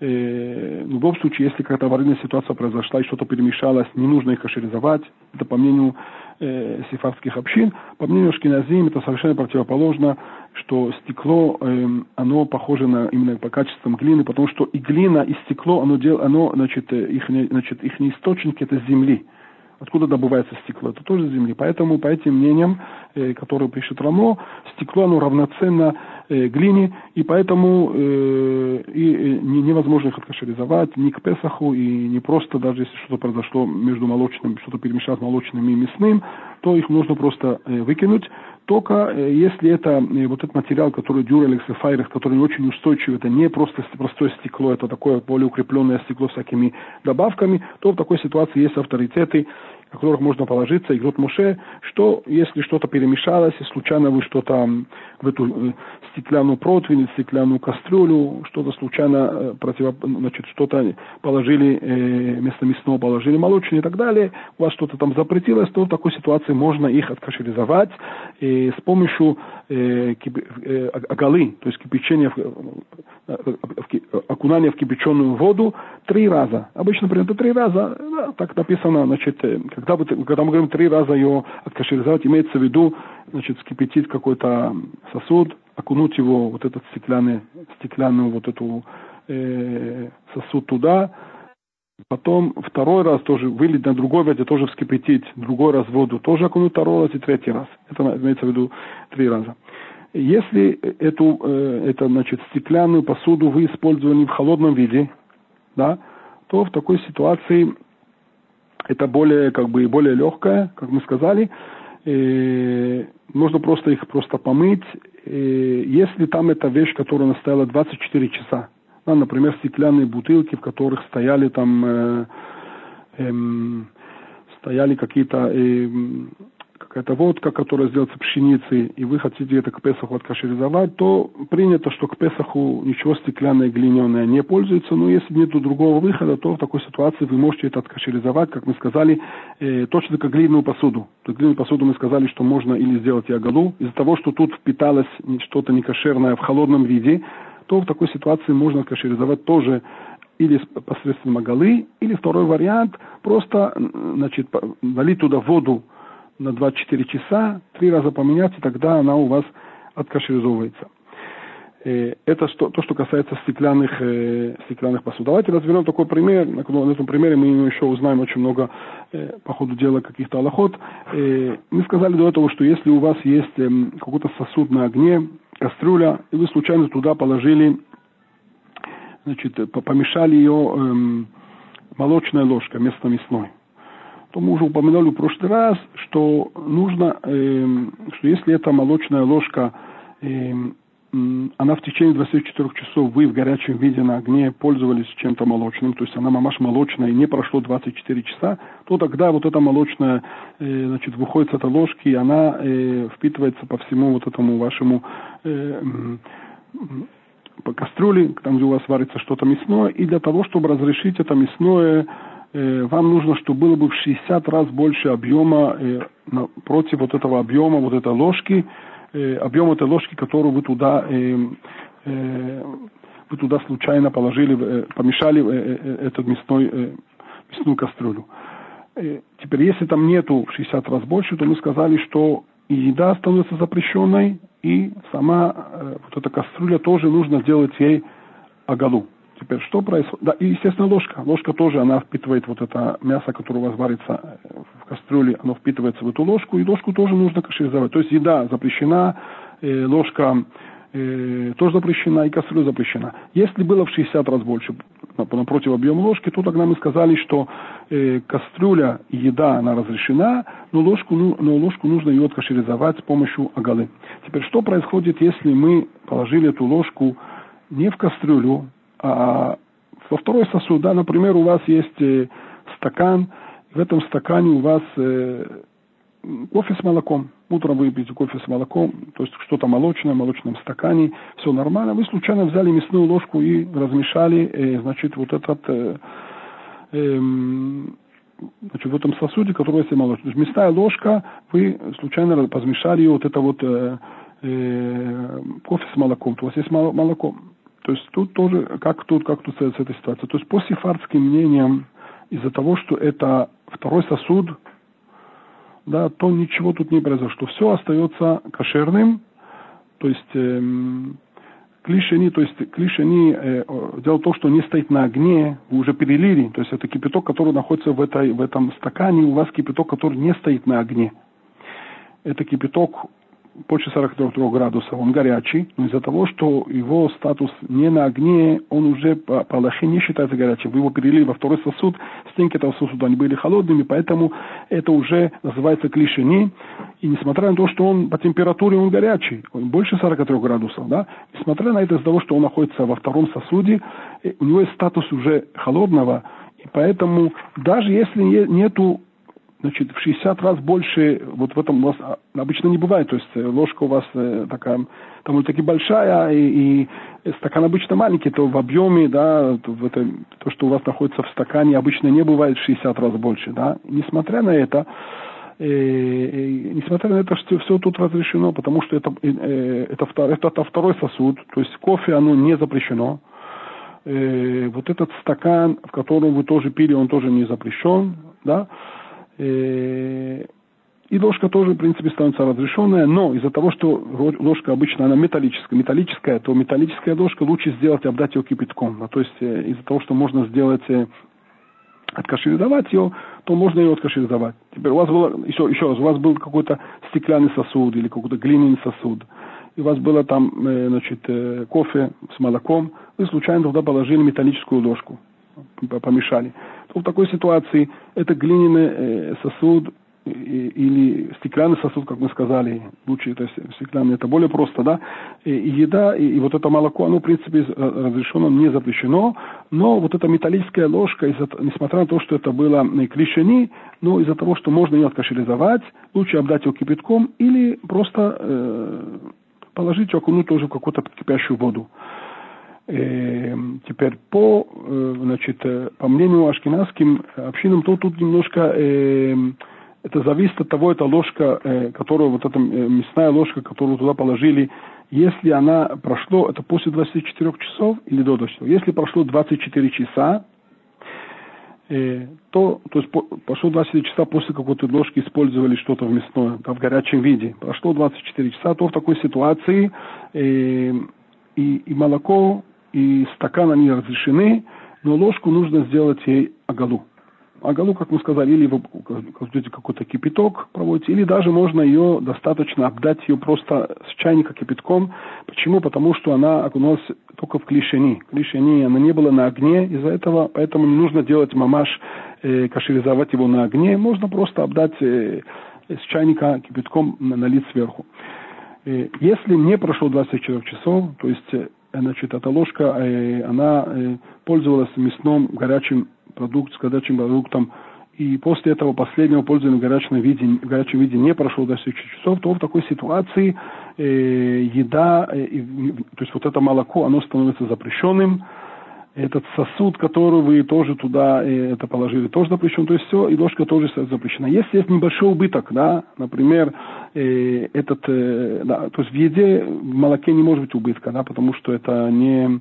Э, в любом случае, если какая-то аварийная ситуация произошла и что-то перемешалось, не нужно их кашеризовать. Это по мнению э, сефардских общин. По мнению Шкиназим это совершенно противоположно, что стекло, э, оно похоже на именно по качествам глины, потому что и глина, и стекло, оно, дел, оно значит, э, их, значит, их источники это земли. Откуда добывается стекло? Это тоже земли. Поэтому, по этим мнениям, э, которые пишет Рамо, стекло оно равноценно э, глине, и поэтому э, и, э, невозможно их откашеризовать ни к Песаху, и не просто даже если что-то произошло между молочным, что-то перемешалось молочным и мясным, то их нужно просто э, выкинуть. Только э, если это э, вот этот материал, который Дюрелекс и Файрекс, который очень устойчивый, это не просто простое стекло, это такое более укрепленное стекло с всякими добавками, то в такой ситуации есть авторитеты, на которых можно положиться, и говорит Моше, что если что-то перемешалось, и случайно вы что-то в эту э, стеклянную противень, стеклянную кастрюлю, что-то случайно э, против, значит, что-то положили, э, вместо мясного положили молочное и так далее, у вас что-то там запретилось, то в такой ситуации можно их откашеризовать и с помощью э, кип, э, агалы, то есть кипячения, в, э, в, окунания в кипяченую воду три раза. Обычно принято три раза, да, так написано, значит, когда, вы, когда мы говорим три раза ее откашеризовать, имеется в виду, значит, скипятить какой-то сосуд, окунуть его, вот этот стеклянный, стеклянную вот эту э, сосуд туда, потом второй раз тоже вылить на другой воде, тоже вскипятить, другой раз воду, тоже окунуть второй раз и третий раз. Это имеется в виду три раза. Если эту, э, это, значит, стеклянную посуду вы использовали в холодном виде, да, то в такой ситуации это более, как бы, более легкое, как мы сказали. И можно просто их просто помыть. И если там эта вещь, которая настояла 24 часа, да, например, стеклянные бутылки, в которых стояли там э, э, стояли какие-то э, какая-то водка, которая сделается пшеницей, и вы хотите это к Песаху откашеризовать, то принято, что к Песаху ничего стеклянное глиняное не пользуется, но если нет другого выхода, то в такой ситуации вы можете это откашеризовать, как мы сказали, э, точно как глиняную посуду. То глиняную посуду мы сказали, что можно или сделать ягалу, из-за того, что тут впиталось что-то некошерное в холодном виде, то в такой ситуации можно откашеризовать тоже или посредством агалы, или второй вариант, просто значит, налить туда воду на 24 часа, три раза поменять, и тогда она у вас откашеризовывается. Э, это что, то, что касается стеклянных, э, стеклянных посуд. Давайте разберем такой пример. На, на этом примере мы еще узнаем очень много э, по ходу дела каких-то аллоход. Э, мы сказали до этого, что если у вас есть э, какой-то сосуд на огне, кастрюля, и вы случайно туда положили, значит, помешали ее э, молочная ложка вместо мясной то мы уже упоминали в прошлый раз, что нужно, э, что если эта молочная ложка она в течение 24 часов, вы в горячем виде на огне пользовались чем-то молочным, то есть она мамаш молочная, и не прошло 24 часа, то тогда вот эта молочная, э, значит, выходит с этой ложки, и она э, впитывается по всему вот этому вашему э, по кастрюле, там, где у вас варится что-то мясное, и для того, чтобы разрешить это мясное, э, вам нужно, чтобы было бы в 60 раз больше объема э, против вот этого объема, вот этой ложки, э, объем этой ложки, которую вы туда, э, э, вы туда случайно положили, э, помешали э, э, э этот мясной, э, мясную кастрюлю. Э, теперь, если там нету в 60 раз больше, то мы сказали, что и еда становится запрещенной, и сама э, вот эта кастрюля тоже нужно сделать ей оголу. Теперь что происходит? Да, и, естественно, ложка. Ложка тоже, она впитывает вот это мясо, которое у вас варится э, в кастрюле, оно впитывается в эту ложку, и ложку тоже нужно кашеризовать. То есть еда запрещена, э, ложка э, тоже запрещена, и кастрюля запрещена. Если было в 60 раз больше напротив объема ложки, то тогда мы сказали, что э, кастрюля еда, она разрешена, но ложку, ну, но ложку нужно ее откашеризовать с помощью агалы. Теперь, что происходит, если мы положили эту ложку не в кастрюлю, а во второй сосуд, да, например, у вас есть э, стакан, в этом стакане у вас э, кофе с молоком. Утром вы пьете кофе с молоком, то есть что-то молочное в молочном стакане, все нормально. Вы случайно взяли мясную ложку и размешали, э, значит, вот этот, э, э, значит, в этом сосуде, который есть молочный. То есть мясная ложка, вы случайно размешали ее, вот это вот э, кофе с молоком. То вас есть молоко. То есть тут тоже, как тут, как тут с этой ситуацией. То есть по сефардским мнениям, из-за того, что это второй сосуд, да, то ничего тут не произошло. Все остается кошерным, то есть эм, клишени, то есть клишени, э, дело в том, что не стоит на огне, вы уже перелили, то есть это кипяток, который находится в, этой, в этом стакане, у вас кипяток, который не стоит на огне. Это кипяток больше 43 градусов, он горячий, но из-за того, что его статус не на огне, он уже по, по Аллахе не считается горячим. Вы его перелили во второй сосуд, стенки этого сосуда они были холодными, поэтому это уже называется клишени. И несмотря на то, что он по температуре он горячий, он больше 43 градусов, да, несмотря на это, из-за того, что он находится во втором сосуде, э, у него есть статус уже холодного, и поэтому даже если нету значит, в 60 раз больше, вот в этом у вас обычно не бывает, то есть э, ложка у вас э, такая, там вот таки большая, и, и стакан обычно маленький, то в объеме, да, то, в это, то, что у вас находится в стакане, обычно не бывает в 60 раз больше, да. Несмотря на это, э, э, несмотря на это, что все тут разрешено, потому что это, э, это, это, это второй сосуд, то есть кофе, оно не запрещено, э, вот этот стакан, в котором вы тоже пили, он тоже не запрещен, да, и ложка тоже, в принципе, становится разрешенная, но из-за того, что ложка обычно она металлическая, металлическая, то металлическая ложка лучше сделать обдать ее кипятком. А то есть э, из-за того, что можно сделать э, откашеризовать ее, то можно ее откашеризовать. Теперь у вас было, еще, еще раз, у вас был какой-то стеклянный сосуд или какой-то глиняный сосуд, и у вас было там, значит, кофе с молоком, вы случайно туда положили металлическую ложку, помешали в такой ситуации это глиняный э, сосуд или стеклянный сосуд, как мы сказали, лучше это стеклянный, это более просто, да, и, и еда, и, и вот это молоко, оно, в принципе, э, разрешено, не запрещено, но вот эта металлическая ложка, из несмотря на то, что это было клишени, но из-за того, что можно ее откашеризовать, лучше обдать ее кипятком или просто э, положить ее, окунуть тоже в какую-то кипящую воду. Э, теперь по, э, значит, э, по мнению ашкенадским общинам, то тут немножко э, это зависит от того, эта ложка, э, которую, вот эта мясная ложка, которую туда положили, если она прошло, это после 24 часов или до 24, если прошло 24 часа, э, то, то есть по, прошло 24 часа после какой-то ложки использовали что-то в мясное, да, в горячем виде, прошло 24 часа, то в такой ситуации э, и, и молоко и стакан они разрешены, но ложку нужно сделать ей оголу. Оголу, как мы сказали, или вы кладете какой-то кипяток, проводите, или даже можно ее достаточно обдать ее просто с чайника кипятком. Почему? Потому что она окунулась только в клишени. Клишени, она не была на огне, из-за этого, поэтому не нужно делать мамаш, э, кашеризовать его на огне. Можно просто обдать э, с чайника кипятком, налить сверху. Э, если не прошло 24 часов, то есть э, значит, эта ложка, э, она пользовалась мясным горячим продуктом, с горячим продуктом, и после этого последнего пользования в горячем виде, в горячем виде не прошло 24 часов, то в такой ситуации э, еда, э, то есть вот это молоко, оно становится запрещенным, этот сосуд, который вы тоже туда э, это положили, тоже запрещен, то есть все, и ложка тоже запрещена. Если есть небольшой убыток, да, например, э, этот, э, да, то есть в еде, в молоке не может быть убытка, да, потому что это не,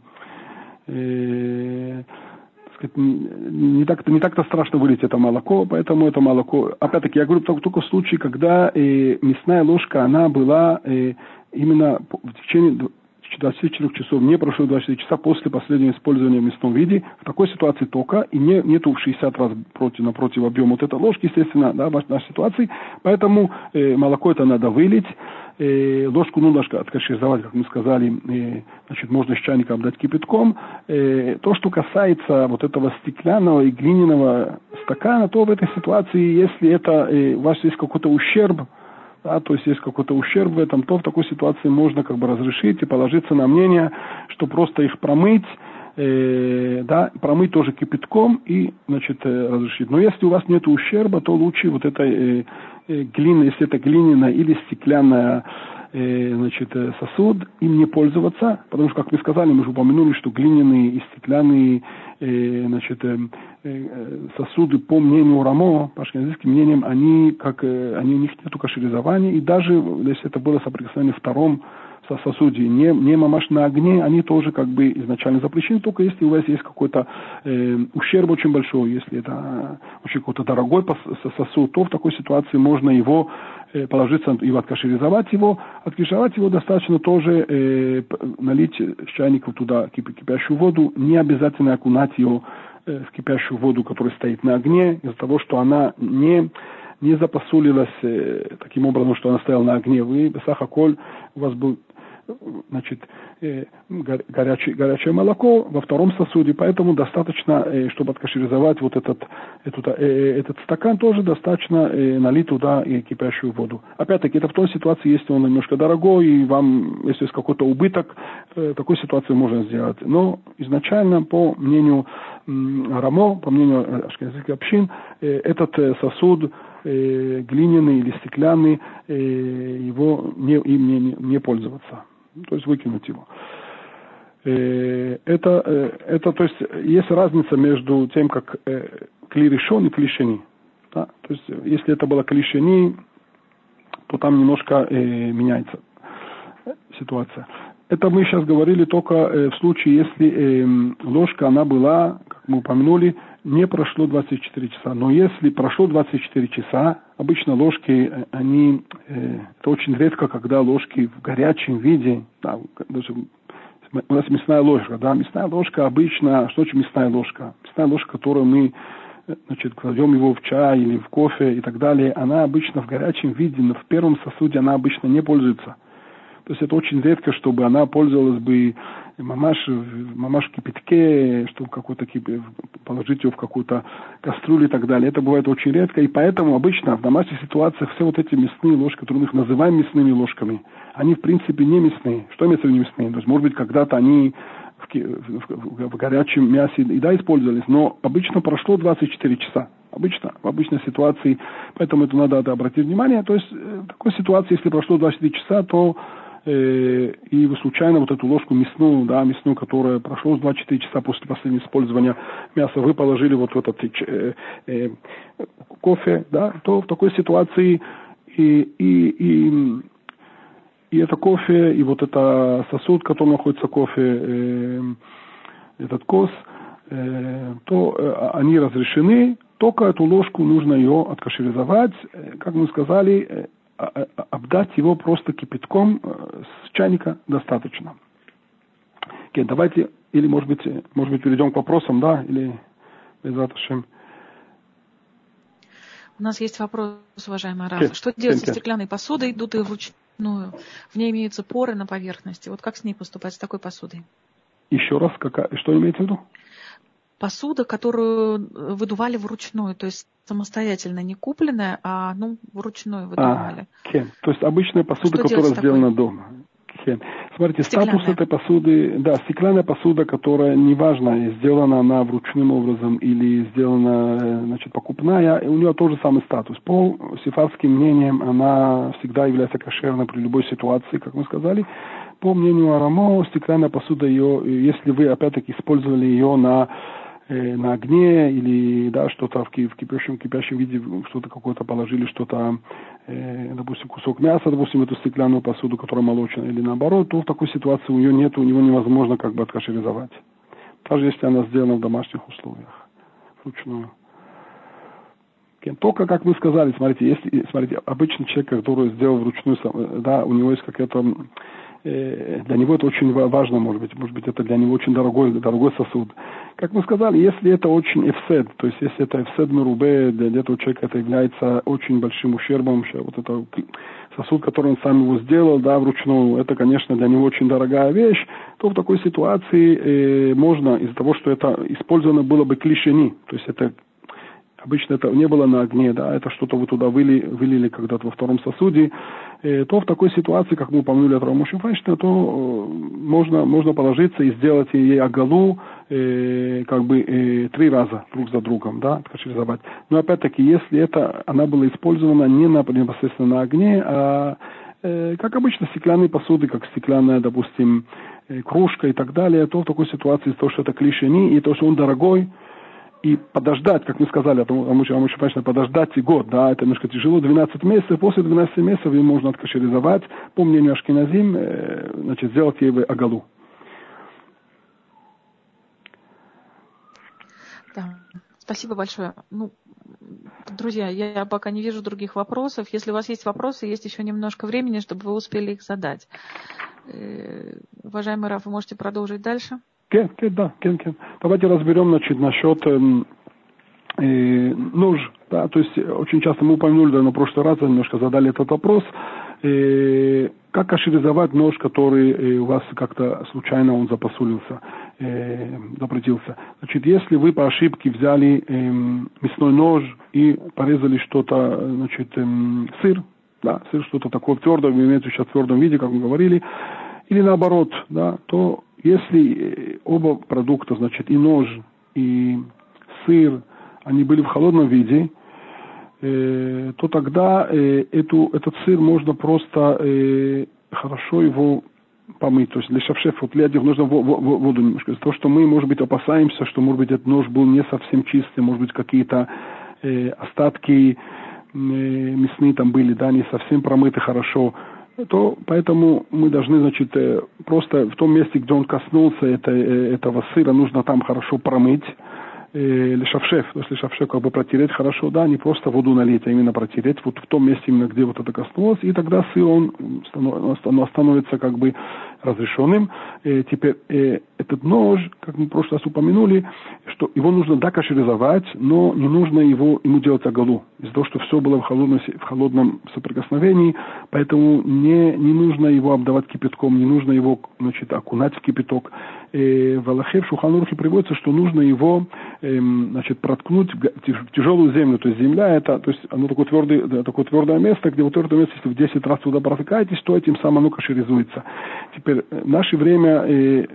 э, сказать, не так-то не так-то страшно вылить это молоко, поэтому это молоко, опять-таки, я говорю только, только в случае, когда э, мясная ложка, она была э, именно в течение 24 часов, не прошло 24 часа после последнего использования в мясном виде, в такой ситуации только, и не, нету в 60 раз против, напротив объема вот этой ложки, естественно, да, в нашей ситуации, поэтому э, молоко это надо вылить, э, ложку нужно откашизовать, как мы сказали, э, значит, можно с чайника обдать кипятком. Э, то, что касается вот этого стеклянного и глиняного стакана, то в этой ситуации, если это, э, у вас есть какой-то ущерб, да, то есть есть какой-то ущерб в этом, то в такой ситуации можно как бы разрешить и положиться на мнение, что просто их промыть, э, да, промыть тоже кипятком и, значит, э, разрешить. Но если у вас нет ущерба, то лучше вот эта э, э, глина, если это глиняная или стеклянная э, значит, э, сосуд, им не пользоваться, потому что, как мы сказали, мы же упомянули, что глиняные и стеклянные э, значит, э, э, сосуды, по мнению Рамо, по ашкеназийским мнениям, они, как, э, они, у них нет кашеризования, и даже если это было соприкосновение втором сосуде, не, не мамаш на огне, они тоже как бы изначально запрещены, только если у вас есть какой-то э, ущерб очень большой, если это очень какой-то дорогой сосуд, то в такой ситуации можно его э, положиться и откашеризовать его. Откашеризовать его достаточно тоже э, налить с чайника туда кипящую воду, не обязательно окунать ее э, в кипящую воду, которая стоит на огне, из-за того, что она не не запосулилась э, таким образом, что она стояла на огне. Вы, Бесахаколь, у вас был значит, э, горячее, горячее молоко во втором сосуде, поэтому достаточно, э, чтобы откашеризовать вот этот, этот, э, этот стакан, тоже достаточно налить туда кипящую воду. Опять-таки, это в той ситуации, если он немножко дорогой, и вам, если есть какой-то убыток, такой ситуации можно сделать. Но изначально, по мнению Рамо, по мнению ашкеназийских общин, этот сосуд глиняный или стеклянный, его не, им не, не пользоваться то есть выкинуть его. Э, это, э, это, то есть, есть разница между тем, как э, кли решен и клишени. Да? То есть, если это было клишени, то там немножко меняется ситуация. Это мы сейчас говорили только в случае, если э, ложка, она была, мы упомянули, не прошло 24 часа. Но если прошло 24 часа, обычно ложки, э, они, э, это очень редко, когда ложки в горячем виде, да, даже у нас мясная ложка, да, мясная ложка обычно, что значит мясная ложка? Мясная ложка, которую мы э, значит, кладем его в чай или в кофе и так далее, она обычно в горячем виде, но в первом сосуде она обычно не пользуется. То есть это очень редко, чтобы она пользовалась бы мамаш, мамаш в кипятке, чтобы какой-то положить ее в какую-то кастрюлю и так далее. Это бывает очень редко, и поэтому обычно в домашних ситуациях все вот эти мясные ложки, которые мы их называем мясными ложками, они в принципе не мясные. Что имеется в виду мясные? То есть, может быть, когда-то они в, в, в горячем мясе и да, использовались, но обычно прошло 24 часа. Обычно, в обычной ситуации, поэтому это надо обратить внимание. То есть э, в такой ситуации, если прошло 24 часа, то э, и вы случайно вот эту ложку мясную, да, мясную, которая прошло 24 часа после последнего использования мяса, вы положили вот в этот э, э, кофе, да, то в такой ситуации и, и, и, и это кофе, и вот это сосуд, в котором находится кофе, э, этот кос, э, то э, они разрешены, только эту ложку нужно ее откашеризовать, э, как мы сказали, э, а, а, обдать его просто кипятком э, с чайника достаточно. Okay, давайте, или может быть, может быть перейдем к вопросам, да, или без У нас есть вопрос, уважаемая Рафа. Okay. Что делать со стеклянной посудой, идут вручную? В ней имеются поры на поверхности. Вот как с ней поступать, с такой посудой? Еще раз, какая, что имеете в виду? Посуда, которую выдували вручную, то есть самостоятельно не купленная, а ну вручную выдували. А, то есть обычная посуда, что которая сделана такой? дома. Хен. Смотрите, стеклянная. статус этой посуды, да, стеклянная посуда, которая неважно, сделана она вручным образом или сделана, э, значит, покупная, у нее тот же самый статус. По сифарским мнениям она всегда является кошерной при любой ситуации, как мы сказали. По мнению Арамо, стеклянная посуда, ее, если вы опять-таки использовали ее на э, на огне или да, что-то в, в кипящем, кипящем виде, что-то какое-то положили, что-то э, допустим, кусок мяса, допустим, эту стеклянную посуду, которая молочная, или наоборот, то в такой ситуации у нее нет, у него невозможно как бы откашеризовать. Даже если она сделана в домашних условиях, вручную. Только, как вы сказали, смотрите, если, смотрите, обычный человек, который сделал вручную, да, у него есть какая-то Э, для него это очень важно, может быть, может быть, это для него очень дорогой, дорогой сосуд. Как мы сказали, если это очень эфсед, то есть если это эфсед мерубе, для этого человека это является очень большим ущербом, вот это сосуд, который он сам его сделал, да, вручную, это, конечно, для него очень дорогая вещь, то в такой ситуации э, можно, из-за того, что это использовано было бы клишени, то есть это обычно это не было на огне, да, это что-то вы туда выли, вылили когда-то во втором сосуде, э, то в такой ситуации, как мы упомянули от Рамуши Файшна, то э, можно, можно положиться и сделать ей агалу э, как бы э, три раза друг за другом, да, кашеризовать. Но опять-таки, если это, она была использована не на, непосредственно на огне, а э, как обычно стеклянные посуды, как стеклянная, допустим, э, кружка и так далее, то в такой ситуации, то, что это клишени, и то, что он дорогой, и подождать, как мы сказали, а мы, а мы конечно, подождать и год, да, это немножко тяжело, 12 месяцев, после 12 месяцев ее можно откашеризовать, по мнению Ашкиназим, э, значит, сделать ей агалу. Да, спасибо большое. Ну, друзья, я пока не вижу других вопросов. Если у вас есть вопросы, есть еще немножко времени, чтобы вы успели их задать. Э, уважаемый Раф, вы можете продолжить дальше? כן, כן, да, כן, כן. Давайте разберем, значит, насчет э, э, нож. Да, то есть очень часто мы упомянули, да, на прошлый раз немножко задали этот вопрос. Э, как кашеризовать нож, который э, у вас как-то случайно он запосулился, э, запретился. Значит, если вы по ошибке взяли э, мясной нож и порезали что-то, значит, э, сыр, да, сыр что-то такое твердое, имеется сейчас в твердом виде, как мы говорили, или наоборот, да, то если э, оба продукта, значит, и нож, и сыр, они были в холодном виде, э, то тогда э, эту, этот сыр можно просто э, хорошо его помыть. То есть для шавшеф, вот для нужно воду немножко. Из-за того, что мы, может быть, опасаемся, что, может быть, этот нож был не совсем чистый, может быть, какие-то э, остатки э, мясные там были, да, не совсем промыты хорошо то поэтому мы должны, значит, э, просто в том месте, где он коснулся это, э, этого сыра, нужно там хорошо промыть, э, лишавшев, то есть лишавшев как бы протереть хорошо, да, не просто воду налить, а именно протереть вот в том месте, именно где вот это коснулось, и тогда сыр, он становится как бы разрешенным. Э, теперь э, этот нож, как мы в прошлый раз упомянули, что его нужно докашеризовать, но не нужно его, ему делать оголу. Из-за того, что все было в холодном, в холодном соприкосновении, поэтому не, не нужно его обдавать кипятком, не нужно его значит, окунать в кипяток. Э, в Аллахе, Шуханурхе приводится, что нужно его э, значит, проткнуть в тяжелую землю. То есть земля это, то есть оно такое, твердое, такое твердое место, где вот твердое место, если в 10 раз туда протыкаетесь, то этим самым оно кашеризуется. Теперь в наше время э,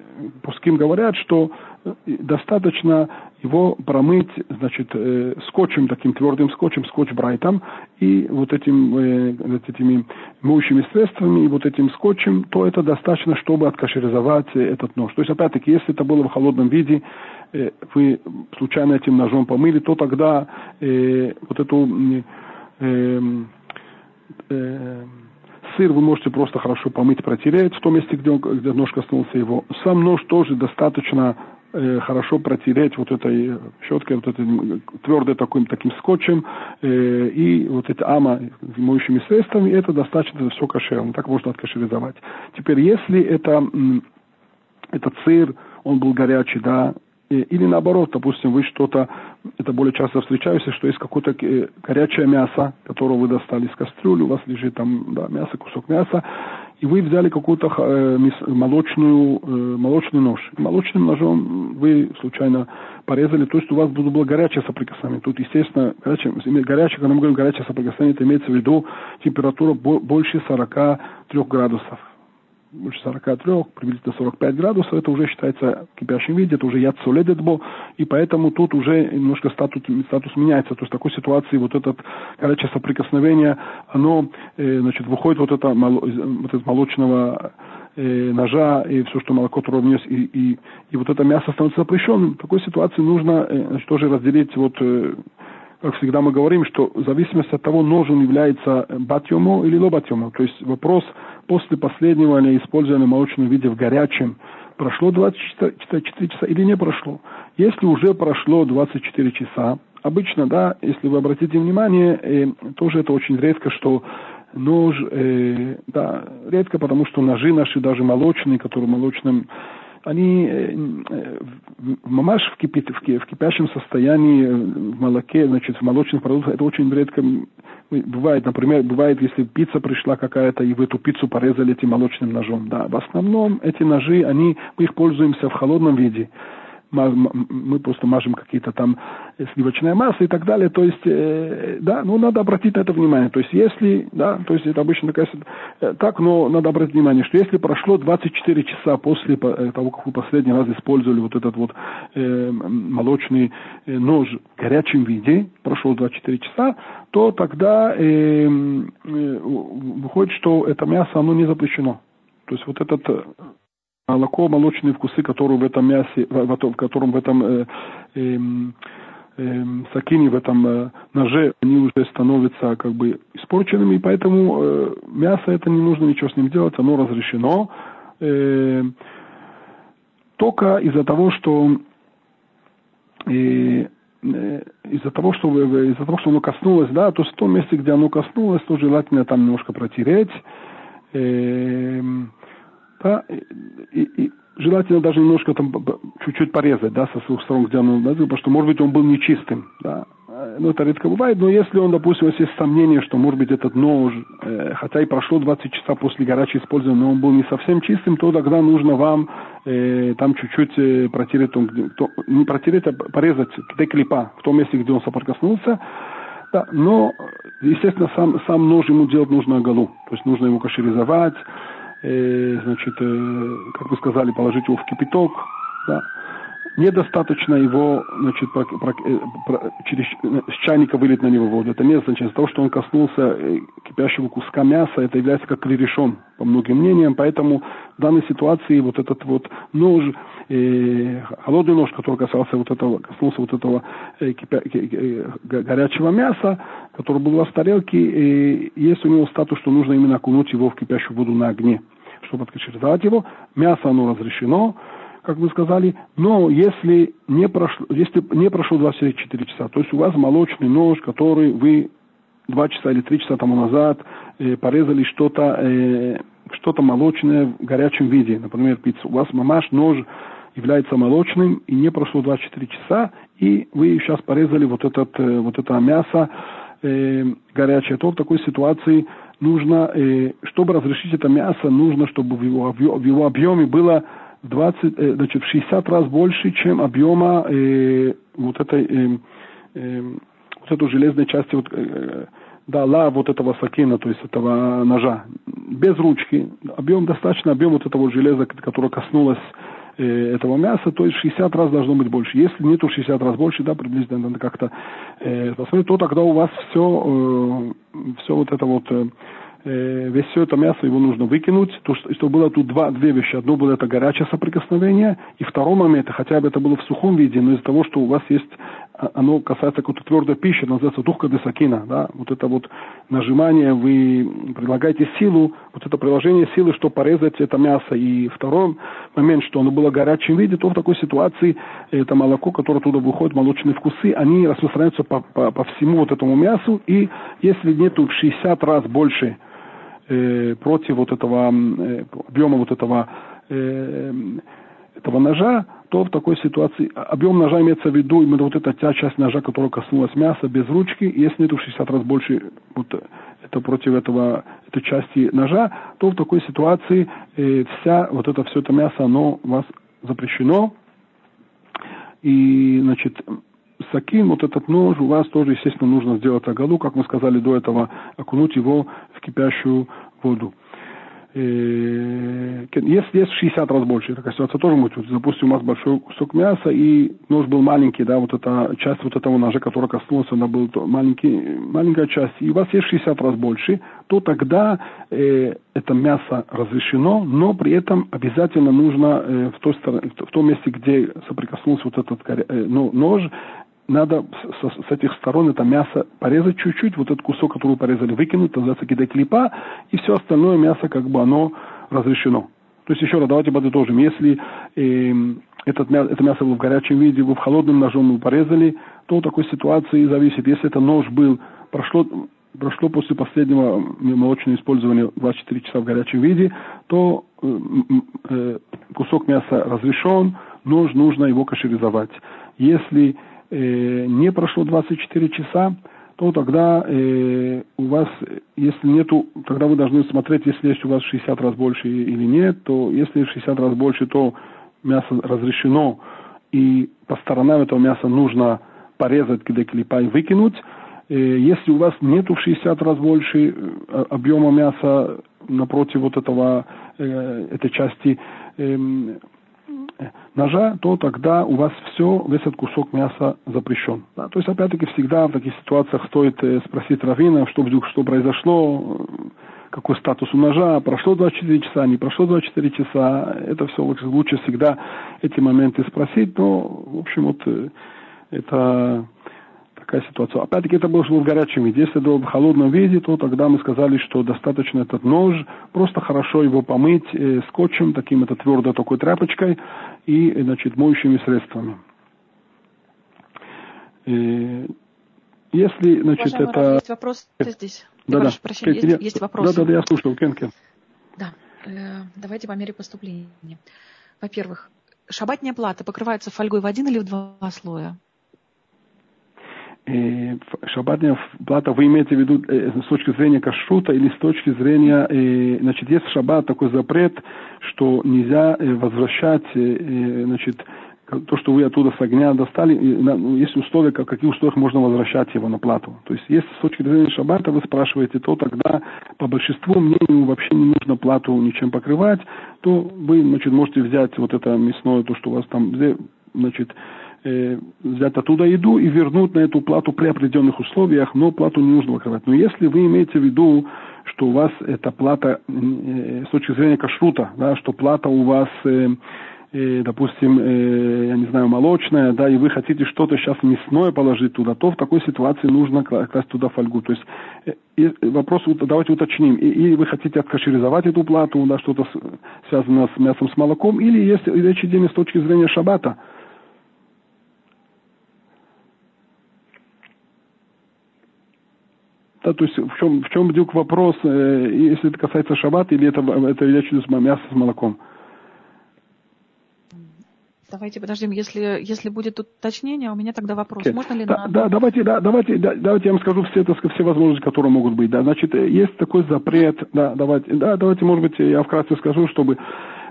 пуским говорят, что э, достаточно его промыть, значит, э, скотчем, таким твердым скотчем, скотч-брайтом, и вот этим, э, вот этими моющими средствами, и вот этим скотчем, то это достаточно, чтобы откашеризовать этот нож. То есть, опять-таки, если это было в холодном виде, э, вы случайно этим ножом помыли, то тогда э, вот эту э, э, Сыр вы можете просто хорошо помыть, протереть в том месте, где, он, где нож коснулся его. Сам нож тоже достаточно э, хорошо протереть вот этой щеткой, вот этим твердым таким, таким скотчем э, и вот эти ама моющими средствами, это достаточно все кошерно, так можно откашеризовать. Теперь, если это, этот сыр, он был горячий, да, или наоборот, допустим, вы что-то, это более часто встречаюсь, что есть какое-то горячее мясо, которое вы достали из кастрюли, у вас лежит там да, мясо, кусок мяса, и вы взяли какую-то э, молочную, э, молочный нож. Молочным ножом вы случайно порезали, то есть у вас было горячее соприкосновение. Тут, естественно, горячее, горячее, когда мы говорим горячее соприкосновение, это имеется в виду температура больше 43 градусов больше 43, приблизительно 45 градусов, это уже считается в кипящем виде, это уже яд соледетбо, и поэтому тут уже немножко статус, статус меняется. То есть в такой ситуации вот это горячее соприкосновение, оно, э, значит, выходит вот это, вот это молочного э, ножа и все, что молоко туда внес, и, и, и вот это мясо становится запрещенным. В такой ситуации нужно э, значит, тоже разделить вот э, как всегда мы говорим, что в зависимости от того, нож он является батьомо или лобатьомо. То есть вопрос после последнего или использования в молочном виде в горячем, прошло 24 часа или не прошло. Если уже прошло 24 часа, обычно, да, если вы обратите внимание, э, тоже это очень редко, что нож, э, да, редко, потому что ножи наши, даже молочные, которые в молочном они э, мамаш в, кипит, в, в кипящем состоянии, э, в молоке, значит, в молочных продуктах, это очень редко бывает. Например, бывает, если пицца пришла какая-то, и в эту пиццу порезали этим молочным ножом. Да, в основном эти ножи, они, мы их пользуемся в холодном виде мы просто мажем какие-то там сливочная масса и так далее. То есть, э, да, ну надо обратить на это внимание. То есть, если, да, то есть это обычно такая, э, так, но надо обратить внимание, что если прошло 24 часа после э, того, как вы последний раз использовали вот этот вот э, молочный э, нож в горячем виде, прошло 24 часа, то тогда э, э, выходит, что это мясо, оно не запрещено. То есть вот этот молоко, молочные вкусы, которые в этом мясе, в, в котором в этом э, э, э, сакине, в этом э, ноже, они уже становятся как бы испорченными, и поэтому э, мясо это не нужно ничего с ним делать, оно разрешено. Э, только из-за того, что э, э из-за того, что из-за того, что оно коснулось, да, то есть в том месте, где оно коснулось, то желательно там немножко протереть. Э, да, и, и желательно даже немножко там чуть-чуть порезать, да, со двух сторон, где он, потому что, может быть, он был нечистым, да. Ну, это редко бывает, но если он, допустим, у вас есть сомнение, что, может быть, этот нож, э, хотя и прошло 20 часов после горячего использования, но он был не совсем чистым, то тогда нужно вам э, там чуть-чуть э, протереть, он, то, не протереть, а порезать клипа в том месте, где он соприкоснулся, да, но, естественно, сам, сам нож ему делать нужно оголу, то есть нужно его кашеризовать, э, значит, э, как вы сказали, положить его в кипяток, да. Недостаточно его, значит, про, про, э, про, через, с чайника вылить на него воду. Это не означает того, что он коснулся э, кипящего куска мяса, это является как решен, по многим мнениям. Поэтому в данной ситуации вот этот вот нож, э, холодный нож, который касался вот этого, коснулся вот этого э, кипя, э, горячего мяса, который был у вас в тарелке, э, есть у него статус, что нужно именно окунуть его в кипящую воду на огне, чтобы откачеризовать его. Мясо оно разрешено, как вы сказали, но если не прошло, если не прошло 24 часа, то есть у вас молочный нож, который вы два часа или три часа тому назад э, порезали что-то э, что-то молочное в горячем виде, например, пиццу. У вас мамаш нож является молочным, и не прошло 24 часа, и вы сейчас порезали вот, этот, э, вот это мясо э, горячее, то в такой ситуации нужно, э, чтобы разрешить это мясо, нужно, чтобы в его, в его объеме было 20, э, значит, в 60 раз больше, чем объема э, вот этой э, э, вот этой железной части вот, э, дала вот этого сакина, то есть этого ножа, без ручки. Объем достаточно, объем вот этого железа, которое коснулось э, этого мяса, то есть 60 раз должно быть больше. Если нету 60 раз больше, да, приблизительно надо как-то э, посмотреть, то тогда у вас все, э, все вот это вот э, э, весь все это мясо его нужно выкинуть, то, что, что было тут два, две вещи. Одно было это горячее соприкосновение, и второй момент, хотя бы это было в сухом виде, но из-за того, что у вас есть, а, оно касается какой-то твердой пищи, называется тухка десакина, да, вот это вот нажимание, вы предлагаете силу, вот это приложение силы, чтобы порезать это мясо. И второй момент, что оно было в горячем виде, то в такой ситуации это молоко, которое туда выходит, молочные вкусы, они распространяются по, по, по всему вот этому мясу, и если нету в 60 раз больше э, против вот этого э, объема вот этого, э, этого ножа, то в такой ситуации объем ножа имеется в виду именно вот эта та часть ножа, которая коснулась мяса без ручки. Если нету в 60 раз больше вот, это против этого, этой части ножа, то в такой ситуации э, вся вот это все это мясо, оно у вас запрещено. И, значит, сакин, вот этот нож, у вас тоже, естественно, нужно сделать агалу, как мы сказали до этого, окунуть его в кипящую воду. Э, если есть 60 раз больше, такая ситуация тоже может быть. Допустим, у вас большой кусок мяса, и нож был маленький, да, вот эта часть вот этого ножа, который коснулся, она была маленький, маленькая часть, и у вас есть 60 раз больше, то тогда э, это мясо разрешено, но при этом обязательно нужно э, в, той стороне, в том месте, где соприкоснулся вот этот э, ну, нож, надо с, с этих сторон это мясо порезать чуть-чуть, вот этот кусок, который порезали, выкинуть, называется клипа, и все остальное мясо, как бы оно разрешено. То есть еще раз, давайте подытожим. Если э, этот, это мясо было в горячем виде, вы в холодном ножом вы порезали, то такой ситуации зависит. Если это нож был, прошло, прошло после последнего молочного использования 24 часа в горячем виде, то э, э, кусок мяса разрешен, нож нужно его кашеризовать. Если э, не прошло 24 часа, то тогда э, у вас, если нету, тогда вы должны смотреть, если есть у вас 60 раз больше или нет, то если 60 раз больше, то мясо разрешено, и по сторонам этого мяса нужно порезать клипа и выкинуть. Э, если у вас нету в 60 раз больше э, объема мяса напротив вот этого, э, этой части, э, ножа, то тогда у вас все, весь этот кусок мяса запрещен. Да? То есть, опять-таки, всегда в таких ситуациях стоит э, спросить раввина, что вдруг, что произошло, какой статус у ножа, прошло 24 часа, не прошло 24 часа. Это все лучше всегда эти моменты спросить. Но, в общем, вот э, это такая ситуация. Опять-таки это было в горячем виде. Если это в холодном виде, то тогда мы сказали, что достаточно этот нож, просто хорошо его помыть э, скотчем, таким это твердой такой тряпочкой и, значит, моющими средствами. Э, если, значит, Уважаемый это... Есть вопрос здесь. Да, да. Прощения, есть, я... есть вопрос. Да, да, да, я слушал, Кен, Кен. Да, э, давайте по мере поступления. Во-первых, шабатняя плата покрывается фольгой в один или в два слоя? Э, шабатная плата, вы имеете в виду э, с точки зрения кашрута или с точки зрения, э, значит, есть шаббат такой запрет, что нельзя возвращать, значит, то, что вы оттуда с огня достали, ну, есть условия, как, какие условиях можно возвращать его на плату. То есть, если с точки зрения шаббата вы спрашиваете, то тогда по большинству мнению вообще не нужно плату ничем покрывать, то вы, значит, можете взять вот это мясное, то, что у вас там, значит, э, взять оттуда еду и вернуть на эту плату при определенных условиях, но плату не нужно покрывать. Но если вы имеете в виду, что у вас эта плата э, с точки зрения кашрута, да, что плата у вас, э, э, допустим, э, я не знаю, молочная, да, и вы хотите что-то сейчас мясное положить туда, то в такой ситуации нужно класть туда фольгу. То есть э, и вопрос, давайте уточним, и, или вы хотите откашеризовать эту плату, да, что-то связанное с мясом, с молоком, или есть речь идет с точки зрения шабата – Да, то есть в чем, в чем вдруг вопрос, э, если это касается шаббата или это, это речь идет мясо с молоком? Давайте подождем, если, если будет уточнение, у меня тогда вопрос. Okay. Можно ли да, на... да, давайте, да, давайте, да, давайте я вам скажу все, это, все возможности, которые могут быть. Да. Значит, э, есть такой запрет, да, давайте, да, давайте, может быть, я вкратце скажу, чтобы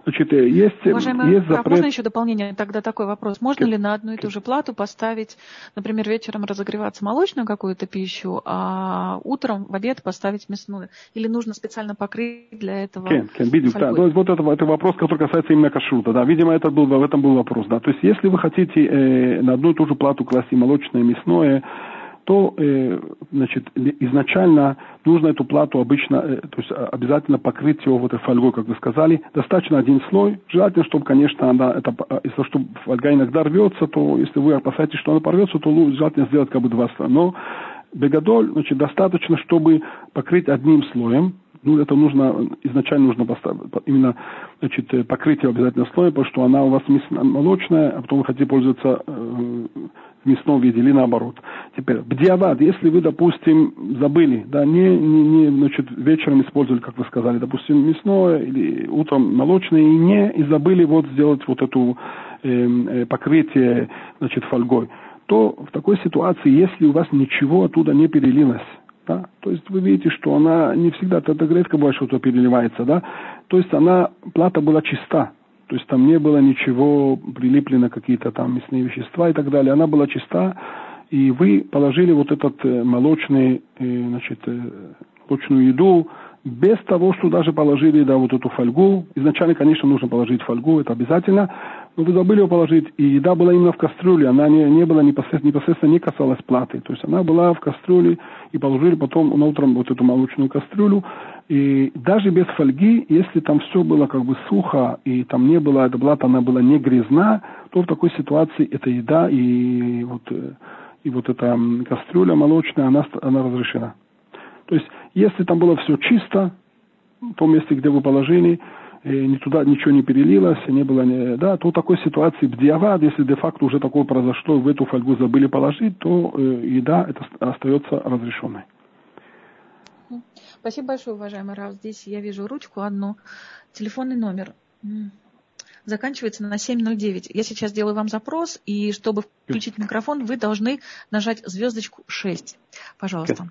Значит, э, есть, Уважаемый есть запрет... можно еще дополнение? Тогда такой вопрос. Можно ли на одну и ту же плату поставить, например, вечером разогреваться молочную какую-то пищу, а утром в обед поставить мясную? Или нужно специально покрыть для этого Кен, Кен, видим, да, то есть вот это, это вопрос, который касается именно кашрута. Да, видимо, это был, в этом был вопрос. Да. То есть если вы хотите э, на одну и ту же плату класть и молочное, и мясное, то э, значит, изначально нужно эту плату обычно, э, то есть а, обязательно покрыть его вот этой фольгой, как вы сказали. Достаточно один слой. Желательно, чтобы, конечно, она, это, а, если что фольга иногда рвется, то если вы опасаетесь, что она порвется, то желательно сделать как бы два слоя. Но Бегадоль, значит, достаточно, чтобы покрыть одним слоем, ну, это нужно, изначально нужно поставить, именно, значит, э, покрытие обязательно слоя, потому что она у вас молочная, а потом вы хотите пользоваться э, мясном виде или наоборот. Теперь, бдиавад, если вы, допустим, забыли, да, не, не, не, значит, вечером использовали, как вы сказали, допустим, мясное или утром молочное, и не, и забыли вот сделать вот эту э, э, покрытие, значит, фольгой, то в такой ситуации, если у вас ничего оттуда не перелилось, да? То есть вы видите, что она не всегда, это редко бывает, что-то переливается, да? То есть она, плата была чиста, то есть там не было ничего прилиплено, какие-то там мясные вещества и так далее. Она была чиста, и вы положили вот этот э, молочный, э, значит, э, молочную еду, без того, что даже положили, да, вот эту фольгу. Изначально, конечно, нужно положить фольгу, это обязательно, но вы забыли ее положить, и еда была именно в кастрюле, она не, не была непосредственно, непосредственно не касалась платы, то есть она была в кастрюле, и положили потом утром вот эту молочную кастрюлю, и даже без фольги, если там все было как бы сухо, и там не было, эта плата, она была не грязна, то в такой ситуации эта еда и вот, э, и вот эта кастрюля молочная, она, она разрешена. То есть, если там было все чисто, в том месте, где вы положили, ни туда ничего не перелилось, не было, не, да, то такой ситуации в диавад, если де-факто уже такое произошло, в эту фольгу забыли положить, то э, еда это остается разрешенной. Спасибо большое, уважаемый Рав. Здесь я вижу ручку одну. Телефонный номер заканчивается на 709. Я сейчас делаю вам запрос, и чтобы включить микрофон, вы должны нажать звездочку 6. Пожалуйста.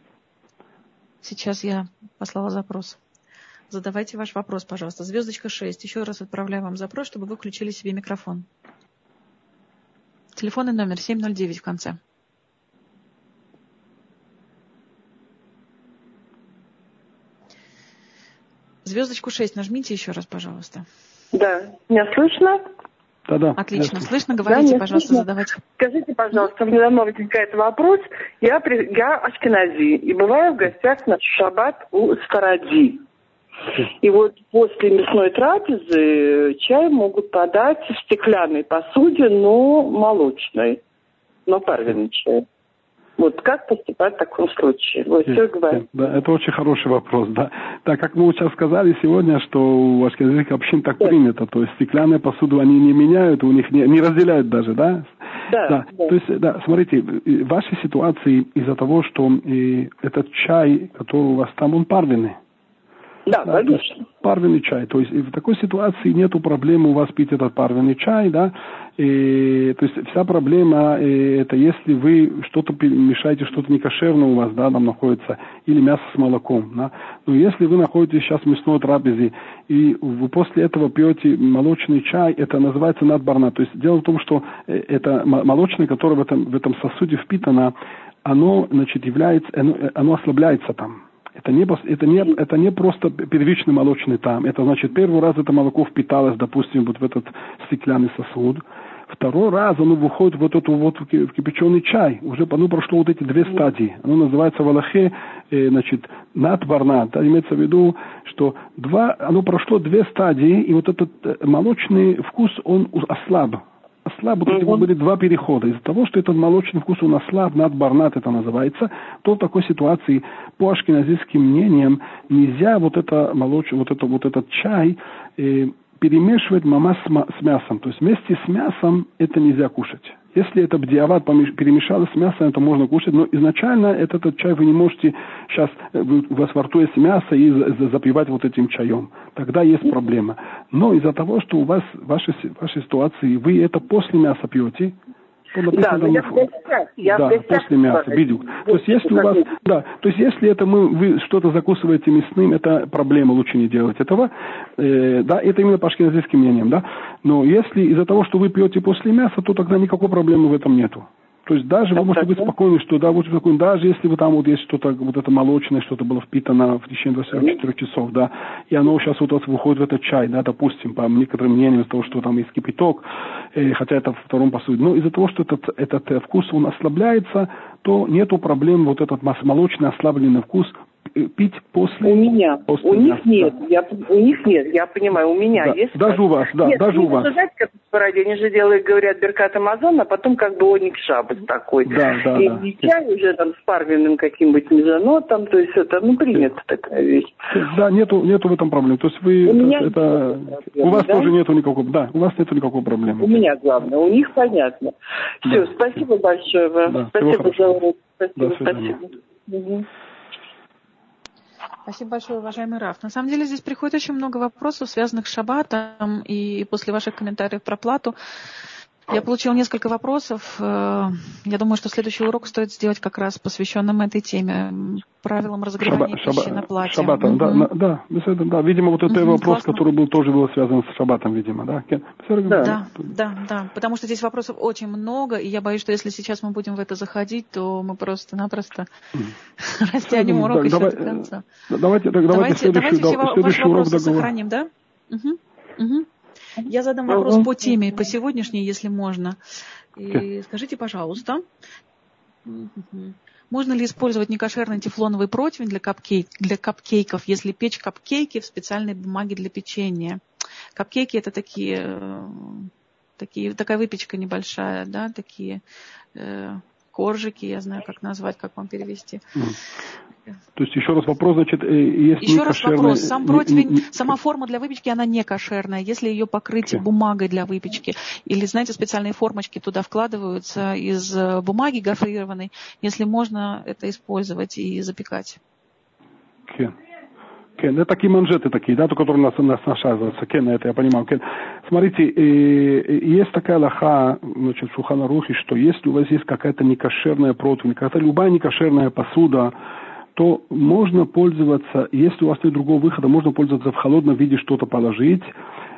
Сейчас я послала запрос. Задавайте ваш вопрос, пожалуйста. Звездочка 6. Еще раз отправляю вам запрос, чтобы вы включили себе микрофон. Телефонный номер 709 в конце. Звездочку 6 нажмите еще раз, пожалуйста. Да. Меня слышно? Да-да. Отлично. Слышно? Говорите, да, пожалуйста, слышно. задавайте. Скажите, пожалуйста, мне давно возникает вопрос. Я, я ашкенази и бываю в гостях на шаббат у Старади. И вот после мясной трапезы чай могут подать в стеклянной посуде, но молочной, но парвенный чай. Вот как поступать в таком случае? Вот все говорю. Да, это очень хороший вопрос, да. Так как мы сейчас сказали сегодня, что у ашкеназийских общин так да. принято, то есть стеклянную посуду они не меняют, у них не, не разделяют даже, да? Да, да. да. То есть, да, смотрите, в вашей ситуации из-за того, что и этот чай, который у вас там, он парвенный. Да, да конечно. Парвенный чай. То есть в такой ситуации нет проблемы у вас пить этот парвенный чай, да. И, то есть вся проблема и, это если вы что-то мешаете, что-то некошерное у вас, да, там находится, или мясо с молоком, да. Но если вы находитесь сейчас в мясной трапезе, и вы после этого пьете молочный чай, это называется надбарна. То есть дело в том, что э, это молочное, которое в этом, в этом сосуде впитано, оно, значит, является, оно, э, оно ослабляется там. Это не, это, не, это не просто первичный молочный там. Это значит, первый раз это молоко впиталось, допустим, вот в этот стеклянный сосуд. Второй раз оно выходит вот эту вот в кипяченый чай. Уже оно прошло вот эти две стадии. Оно называется в Аллахе, э, значит, надварна. Да, имеется в виду, что два, оно прошло две стадии, и вот этот э, молочный вкус, он ослаб ослаб, вот mm-hmm. были два перехода. Из-за того, что этот молочный вкус у нас слаб, надбарнат это называется, то в такой ситуации по ашкеназийским мнениям нельзя вот это молоч, вот это вот этот чай э, перемешивать мама с, мясом. То есть вместе с мясом это нельзя кушать. Если это бдиават перемешалось с мясом, это можно кушать, но изначально этот, этот чай вы не можете сейчас, э, у вас во рту есть мясо и запивать вот этим чаем. Тогда есть проблема. Но из-за того, что у вас в вашей, вашей ситуации вы это после мяса пьете, написано да, я в гостях, я да, после мяса, видео. То есть если у вас, да, то есть если это мы, вы что-то закусываете мясным, это проблема, лучше не делать этого. Э, да, это именно по ашкеназийским мнениям, да. Но если из-за того, что вы пьете после мяса, то тогда никакой проблемы в этом нету. То есть даже вы можете быть спокойны, что да, будьте спокойны, даже если вы там вот есть что-то, вот это молочное, что-то было впитано в течение 24 часов, да, и оно сейчас вот у вас выходит в этот чай, да, допустим, по некоторым мнениям, из-за того, что там есть кипяток, хотя это в втором посуде, но из-за того, что этот, этот э, вкус, он ослабляется, то нету проблем вот этот молочный ослабленный вкус пить после? У меня. После у них мяса, нет. да. Я, у них нет, я понимаю, у меня Да, есть. даже у вас, да, нет, даже у вас. знаете, как в они же делают, говорят, Беркат Амазон, а потом как бы Оник Шабас такой. Да, да, и, да. чай уже там с парвиным каким-нибудь мезонотом, то есть это, ну, принято такая вещь. Да, нету, нету в этом проблем. То есть вы, У меня это, нет проблем, у вас да? тоже нету никакого, да, у вас нету никакой проблемы. У меня главное, у них понятно. Все, Да. спасибо большое вам. Да, спасибо за урок. Спасибо, спасибо. Мгм. Спасибо большое, уважаемый Раф. На самом деле здесь приходит очень много вопросов, связанных с шаббатом, и после ваших комментариев про плату я получила несколько вопросов. Э, Я думаю, что следующий урок стоит сделать как раз посвященным этой теме, правилам разогревания Шаба- пищи шаба- на да, Мгм. на- да, этого, да. Видимо, вот это вопрос, классно. который был тоже был связан с шаббатом, видимо, да? Да. Да, да, да, потому что здесь вопросов очень много, и я боюсь, что если сейчас мы будем в это заходить, то мы просто-напросто растянем Да, урок еще давай, до конца. Да, Давайте, так, давайте, Давайте, давайте да, все ва- следующий ваши урок вопросы договор. сохраним, да? Мгм, мгм. Я задам вопрос по теме, по сегодняшней, если можно. И скажите, пожалуйста, можно ли использовать некошерный тефлоновый противень для, капкейк, для капкейков, если печь капкейки в специальной бумаге для печенья? Капкейки это такие, э, такие такая выпечка небольшая, да, такие э, коржики, я знаю, как назвать, как вам перевести. То есть еще раз вопрос, значит, э, есть Еще раз некошерный- вопрос. Сам не- противень, не- сама форма для выпечки, она не кошерная. Если ее покрыть Окей. бумагой для выпечки, или, знаете, специальные формочки туда вкладываются из э, бумаги гофрированной, если можно это использовать и запекать. Кен. Кен, это такие манжеты такие, да, то, которые нас, нас нашазываются. Кен, это я понимаю. Кен. Смотрите, э, э, есть такая лоха, значит, в Шуханарухе, что если у вас есть какая-то некошерная противень, какая-то любая некошерная посуда, то можно пользоваться, если у вас нет другого выхода, можно пользоваться в холодном виде что-то положить,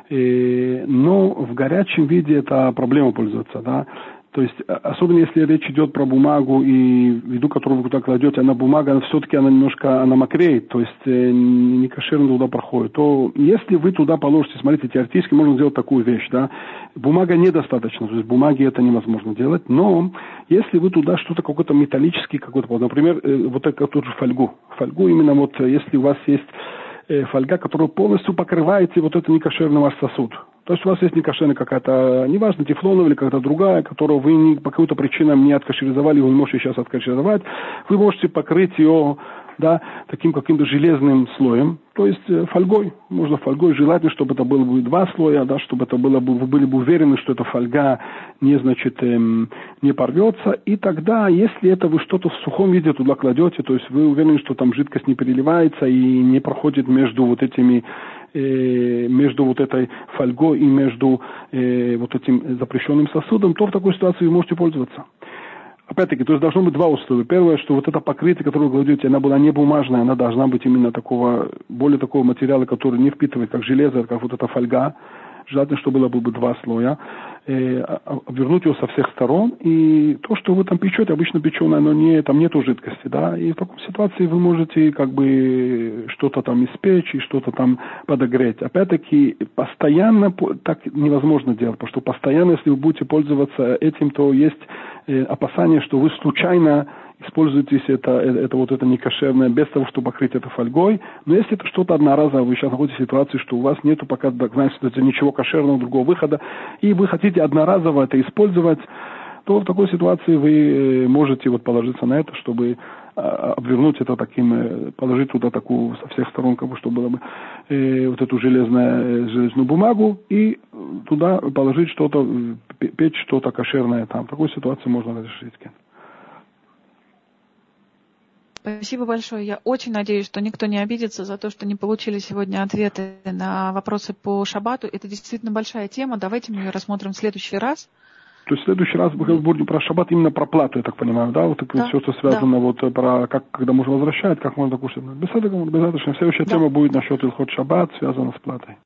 э, но в горячем виде это проблема пользоваться, да. То есть, а- особенно если речь идет про бумагу и еду, которую вы туда кладете, она бумага, она все-таки она немножко, она мокреет, то есть э, не кошерно туда проходит, то если вы туда положите, смотрите, теоретически можно сделать такую вещь, да, бумага недостаточно, то есть бумаги это невозможно делать, но если вы туда что-то какой-то металлический какой-то, например, э, вот тот же фольгу, фольгу именно вот, э, если у вас есть фольга, которая полностью покрываете вот это некошерный ваш сосуд. То есть у вас есть некошерная какая-то, неважно, тефлоновая или какая-то другая, которую вы не, по какой-то причинам не откашеризовали, вы не можете сейчас откашеризовать, вы можете покрыть ее да, таким каким-то железным слоем, то есть э, фольгой, можно фольгой, желательно, чтобы это было бы два слоя, да, чтобы это было бы, вы были бы уверены, что эта фольга не, значит, эм, не порвется, и тогда, если это вы что-то в сухом виде туда кладете, то есть вы уверены, что там жидкость не переливается и не проходит между вот этими э, между вот этой фольгой и между э, вот этим запрещенным сосудом, то в такой ситуации вы можете пользоваться. Опять-таки, то есть должно быть два условия. Первое, что вот это покрытие, которое вы кладете, она была не бумажная, она должна быть именно такого, более такого материала, который не впитывает, как железо, как вот эта фольга. Желательно, чтобы было бы два слоя. Э, обвернуть его со всех сторон. И то, что вы там печете, обычно печеное, но не, там нету жидкости, да. И в такой ситуации вы можете как бы что-то там испечь и что-то там подогреть. Опять-таки, постоянно по- так невозможно делать, потому что постоянно, если вы будете пользоваться этим, то есть э, опасение, что вы случайно используете это, это, это вот это некошерное без того, чтобы покрыть это фольгой. Но если это что-то одноразовое, вы сейчас находитесь в ситуации, что у вас нету пока, это ничего кошерного, другого выхода, и вы хотите одноразово это использовать, то в такой ситуации вы э, можете вот положиться на это, чтобы а, обвернуть это таким, э, положить туда такую со всех сторон, как бы, чтобы было бы э, вот эту железную, э, железную бумагу и туда положить что-то, э, пе- печь что-то кошерное там. В такой ситуации можно разрешить. Спасибо большое. Я очень надеюсь, что никто не обидится за то, что не получили сегодня ответы на вопросы по шабату. Это действительно большая тема. Давайте мы ее рассмотрим в следующий раз. То есть в следующий раз мы будем про шаббат именно про плату, я так понимаю, да? Вот это Да, все, что связано вот э, про как, когда можно возвращать, как можно кушать. Без этого, без этого, следующая Да. тема будет насчет Илхот Шаббат, связана с платой.